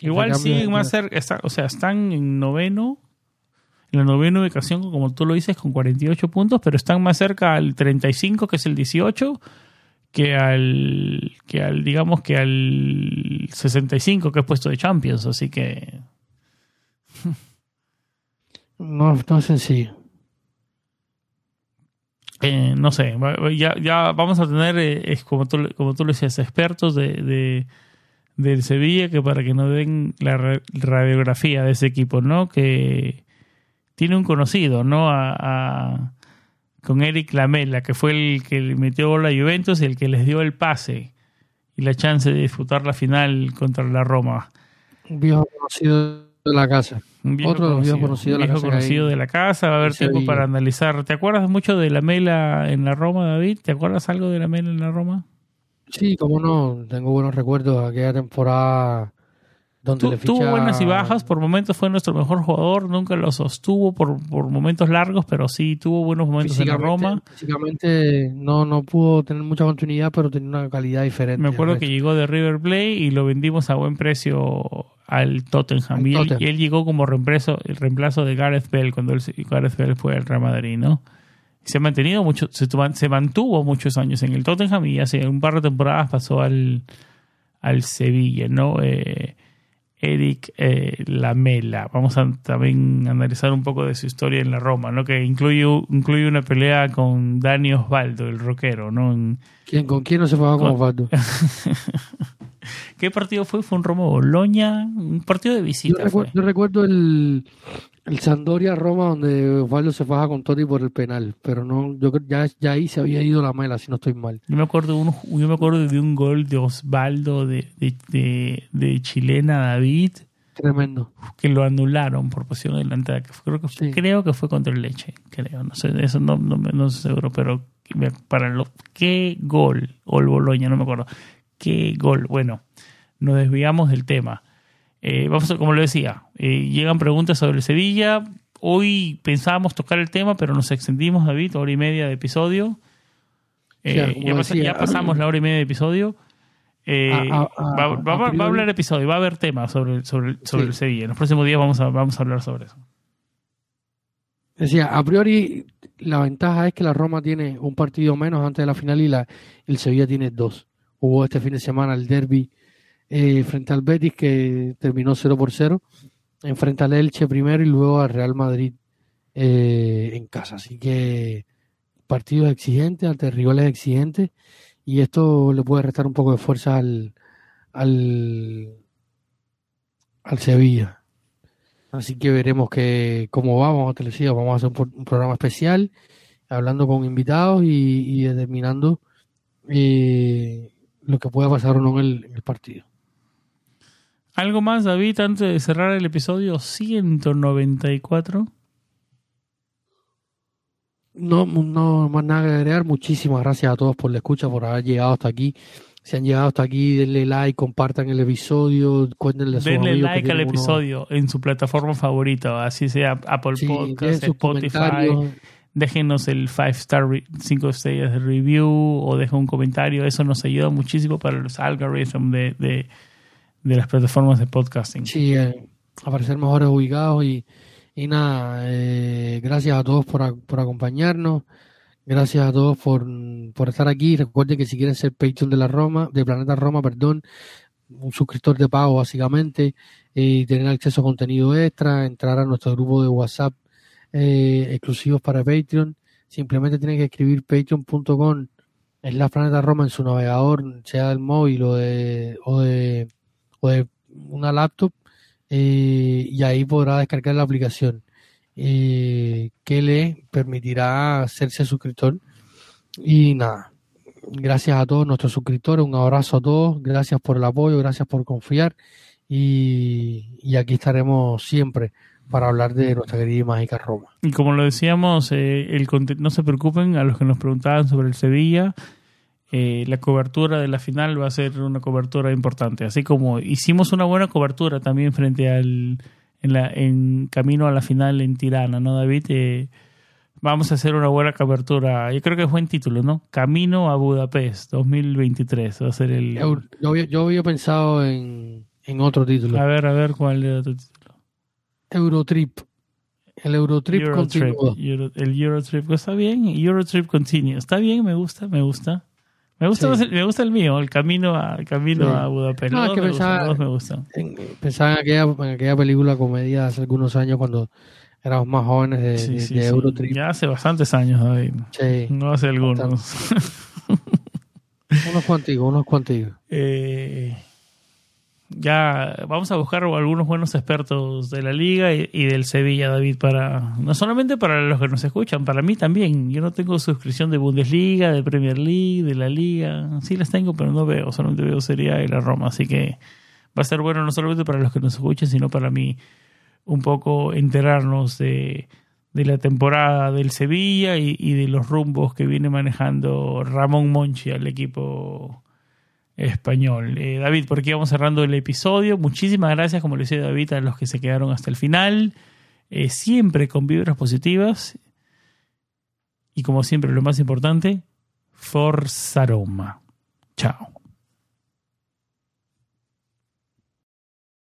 Igual siguen más cerca, o sea, están en noveno, en la novena ubicación, como tú lo dices, con 48 puntos, pero están más cerca al 35, que es el 18, que al, que al, digamos que al 65 que es puesto de Champions, así que... No, no es sencillo. Eh, no sé, ya, ya vamos a tener, eh, es como tú, como tú lo decías, expertos de, de, del Sevilla que para que nos den la radiografía de ese equipo, ¿no? Que tiene un conocido, ¿no? a, con Eric Lamela, que fue el que metió gol a Juventus y el que les dio el pase y la chance de disputar la final contra la Roma. Un viejo conocido de la casa. Otro viejo conocido, de, la casa conocido de la casa. Va a haber tiempo para analizar. ¿Te acuerdas mucho de Lamela en la Roma, David? ¿Te acuerdas algo de Lamela en la Roma? Sí, cómo no. Tengo buenos recuerdos de aquella temporada Tuvo buenas y bajas, por momentos fue nuestro mejor jugador, nunca lo sostuvo por, por momentos largos, pero sí tuvo buenos momentos en la Roma. Físicamente no, no pudo tener mucha continuidad, pero tenía una calidad diferente. Me acuerdo que llegó de River Plate y lo vendimos a buen precio al Tottenham. y, Él, llegó como reemplazo, el reemplazo de Gareth Bell cuando él, Gareth Bell fue al Real Madrid, ¿no? se ha mantenido mucho, se, se mantuvo muchos años en el Tottenham y hace un par de temporadas pasó al, al Sevilla, ¿no? Eh, Eric eh, Lamela. Vamos a también analizar un poco de su historia en la Roma, ¿no? Que incluye, incluye una pelea con Dani Osvaldo, el rockero, ¿no? ¿Quién, ¿Con quién no se fue con Osvaldo? ¿Qué partido fue? ¿Fue un Roma Boloña? Un partido de visita. Yo, recuerdo, yo recuerdo el, el Sandoria Roma donde Osvaldo se faja con Toti por el penal, pero no, yo ya, ya ahí se había ido la mela, si no estoy mal. Yo me acuerdo, uno, yo me acuerdo de un gol de Osvaldo de, de, de, chilena David. Tremendo. Que lo anularon por posición delantera. Que creo, que fue, creo que fue contra el Leche. Creo. No sé, eso no, no, no estoy seguro. Pero para lo. ¿Qué gol? O el Boloña, no me acuerdo. ¿Qué gol? Bueno, nos desviamos del tema. Eh, vamos a, como lo decía, eh, llegan preguntas sobre el Sevilla. Hoy pensábamos tocar el tema, pero nos extendimos, David, hora y media de episodio. Eh, ya, pasamos la hora y media de episodio. va, a hablar episodio, va a haber temas sobre, sobre, sobre el Sevilla. En los próximos días vamos a, vamos a hablar sobre eso. Decía, a priori la ventaja es que la Roma tiene un partido menos antes de la final y la, el Sevilla tiene dos. Hubo este fin de semana el derby eh, frente al Betis que terminó 0 por 0, enfrenta al Elche primero y luego al Real Madrid eh, en casa. Así que partidos exigentes, ante rivales exigentes y esto le puede restar un poco de fuerza al, al, al Sevilla. Así que veremos que cómo va, vamos a decir, vamos a hacer un, programa especial hablando con invitados y, determinando eh, lo que pueda pasar o no en el partido. ¿Algo más, David, antes de cerrar el episodio 194? No, no más nada que agregar. Muchísimas gracias a todos por la escucha, por haber llegado hasta aquí. Si han llegado hasta aquí, denle like, compartan el episodio, cuéntenle a sus Denle like al episodio en su plataforma favorita, así sea Apple Podcasts, Spotify. Déjenos el 5 star 5 estrellas de review o dejen un comentario. Eso nos ayuda muchísimo para los algoritmos de de las plataformas de podcasting. Sí, eh, aparecer mejores ubicados y, y nada, eh, gracias a todos por, por, acompañarnos, gracias a todos por, por estar aquí. Recuerden que si quieren ser Patreon de la Roma, de Planeta Roma, perdón, un suscriptor de pago básicamente, y tener acceso a contenido extra, entrar a nuestro grupo de WhatsApp eh, exclusivos para Patreon. Simplemente tienen que escribir patreon.com es la Planeta Roma en su navegador, sea del móvil o de, o de de una laptop eh, y ahí podrá descargar la aplicación eh, que le permitirá hacerse suscriptor. Y nada, gracias a todos nuestros suscriptores, un abrazo a todos, gracias por el apoyo, gracias por confiar y, aquí estaremos siempre para hablar de nuestra querida y mágica Roma. Y como lo decíamos, eh, el no se preocupen a los que nos preguntaban sobre el Sevilla, eh, la cobertura de la final va a ser una cobertura importante. Así como hicimos una buena cobertura también frente al. en, la, en camino a la final en Tirana, ¿no, David? Eh, vamos a hacer una buena cobertura. Yo creo que es buen título, ¿no? Camino a Budapest 2023. Va a ser el. Yo, había pensado en, en otro título. A ver, a ver cuál era tu título. Eurotrip. El Eurotrip Eurotrip, el Eurotrip está bien. Eurotrip Continue. Está bien, me gusta, me gusta. Me gusta, me gusta el mío, el camino a, camino a Budapest. No, que me pensaba, me gustan. En, pensaba en aquella, en aquella película comedia hace algunos años cuando éramos más jóvenes de, de, Eurotrip. Ya hace bastantes años, David. Sí. No hace algunos. unos cuantigos, unos cuantigos. Eh, ya vamos a buscar algunos buenos expertos de la liga y, del Sevilla, David, para no solamente para los que nos escuchan, para mí también. Yo no tengo suscripción de Bundesliga, de Premier League, de la liga. Sí las tengo, pero no veo, solamente veo Serie A y la Roma. Así que va a ser bueno no solamente para los que nos escuchen, sino para mí un poco enterarnos de, de la temporada del Sevilla y, y de los rumbos que viene manejando Ramón Monchi al equipo español. Eh, David, por aquí vamos cerrando el episodio. Muchísimas gracias, como le decía David, a los que se quedaron hasta el final. Eh, siempre con vibras positivas. Y como siempre, lo más importante, Forza Roma. Chao.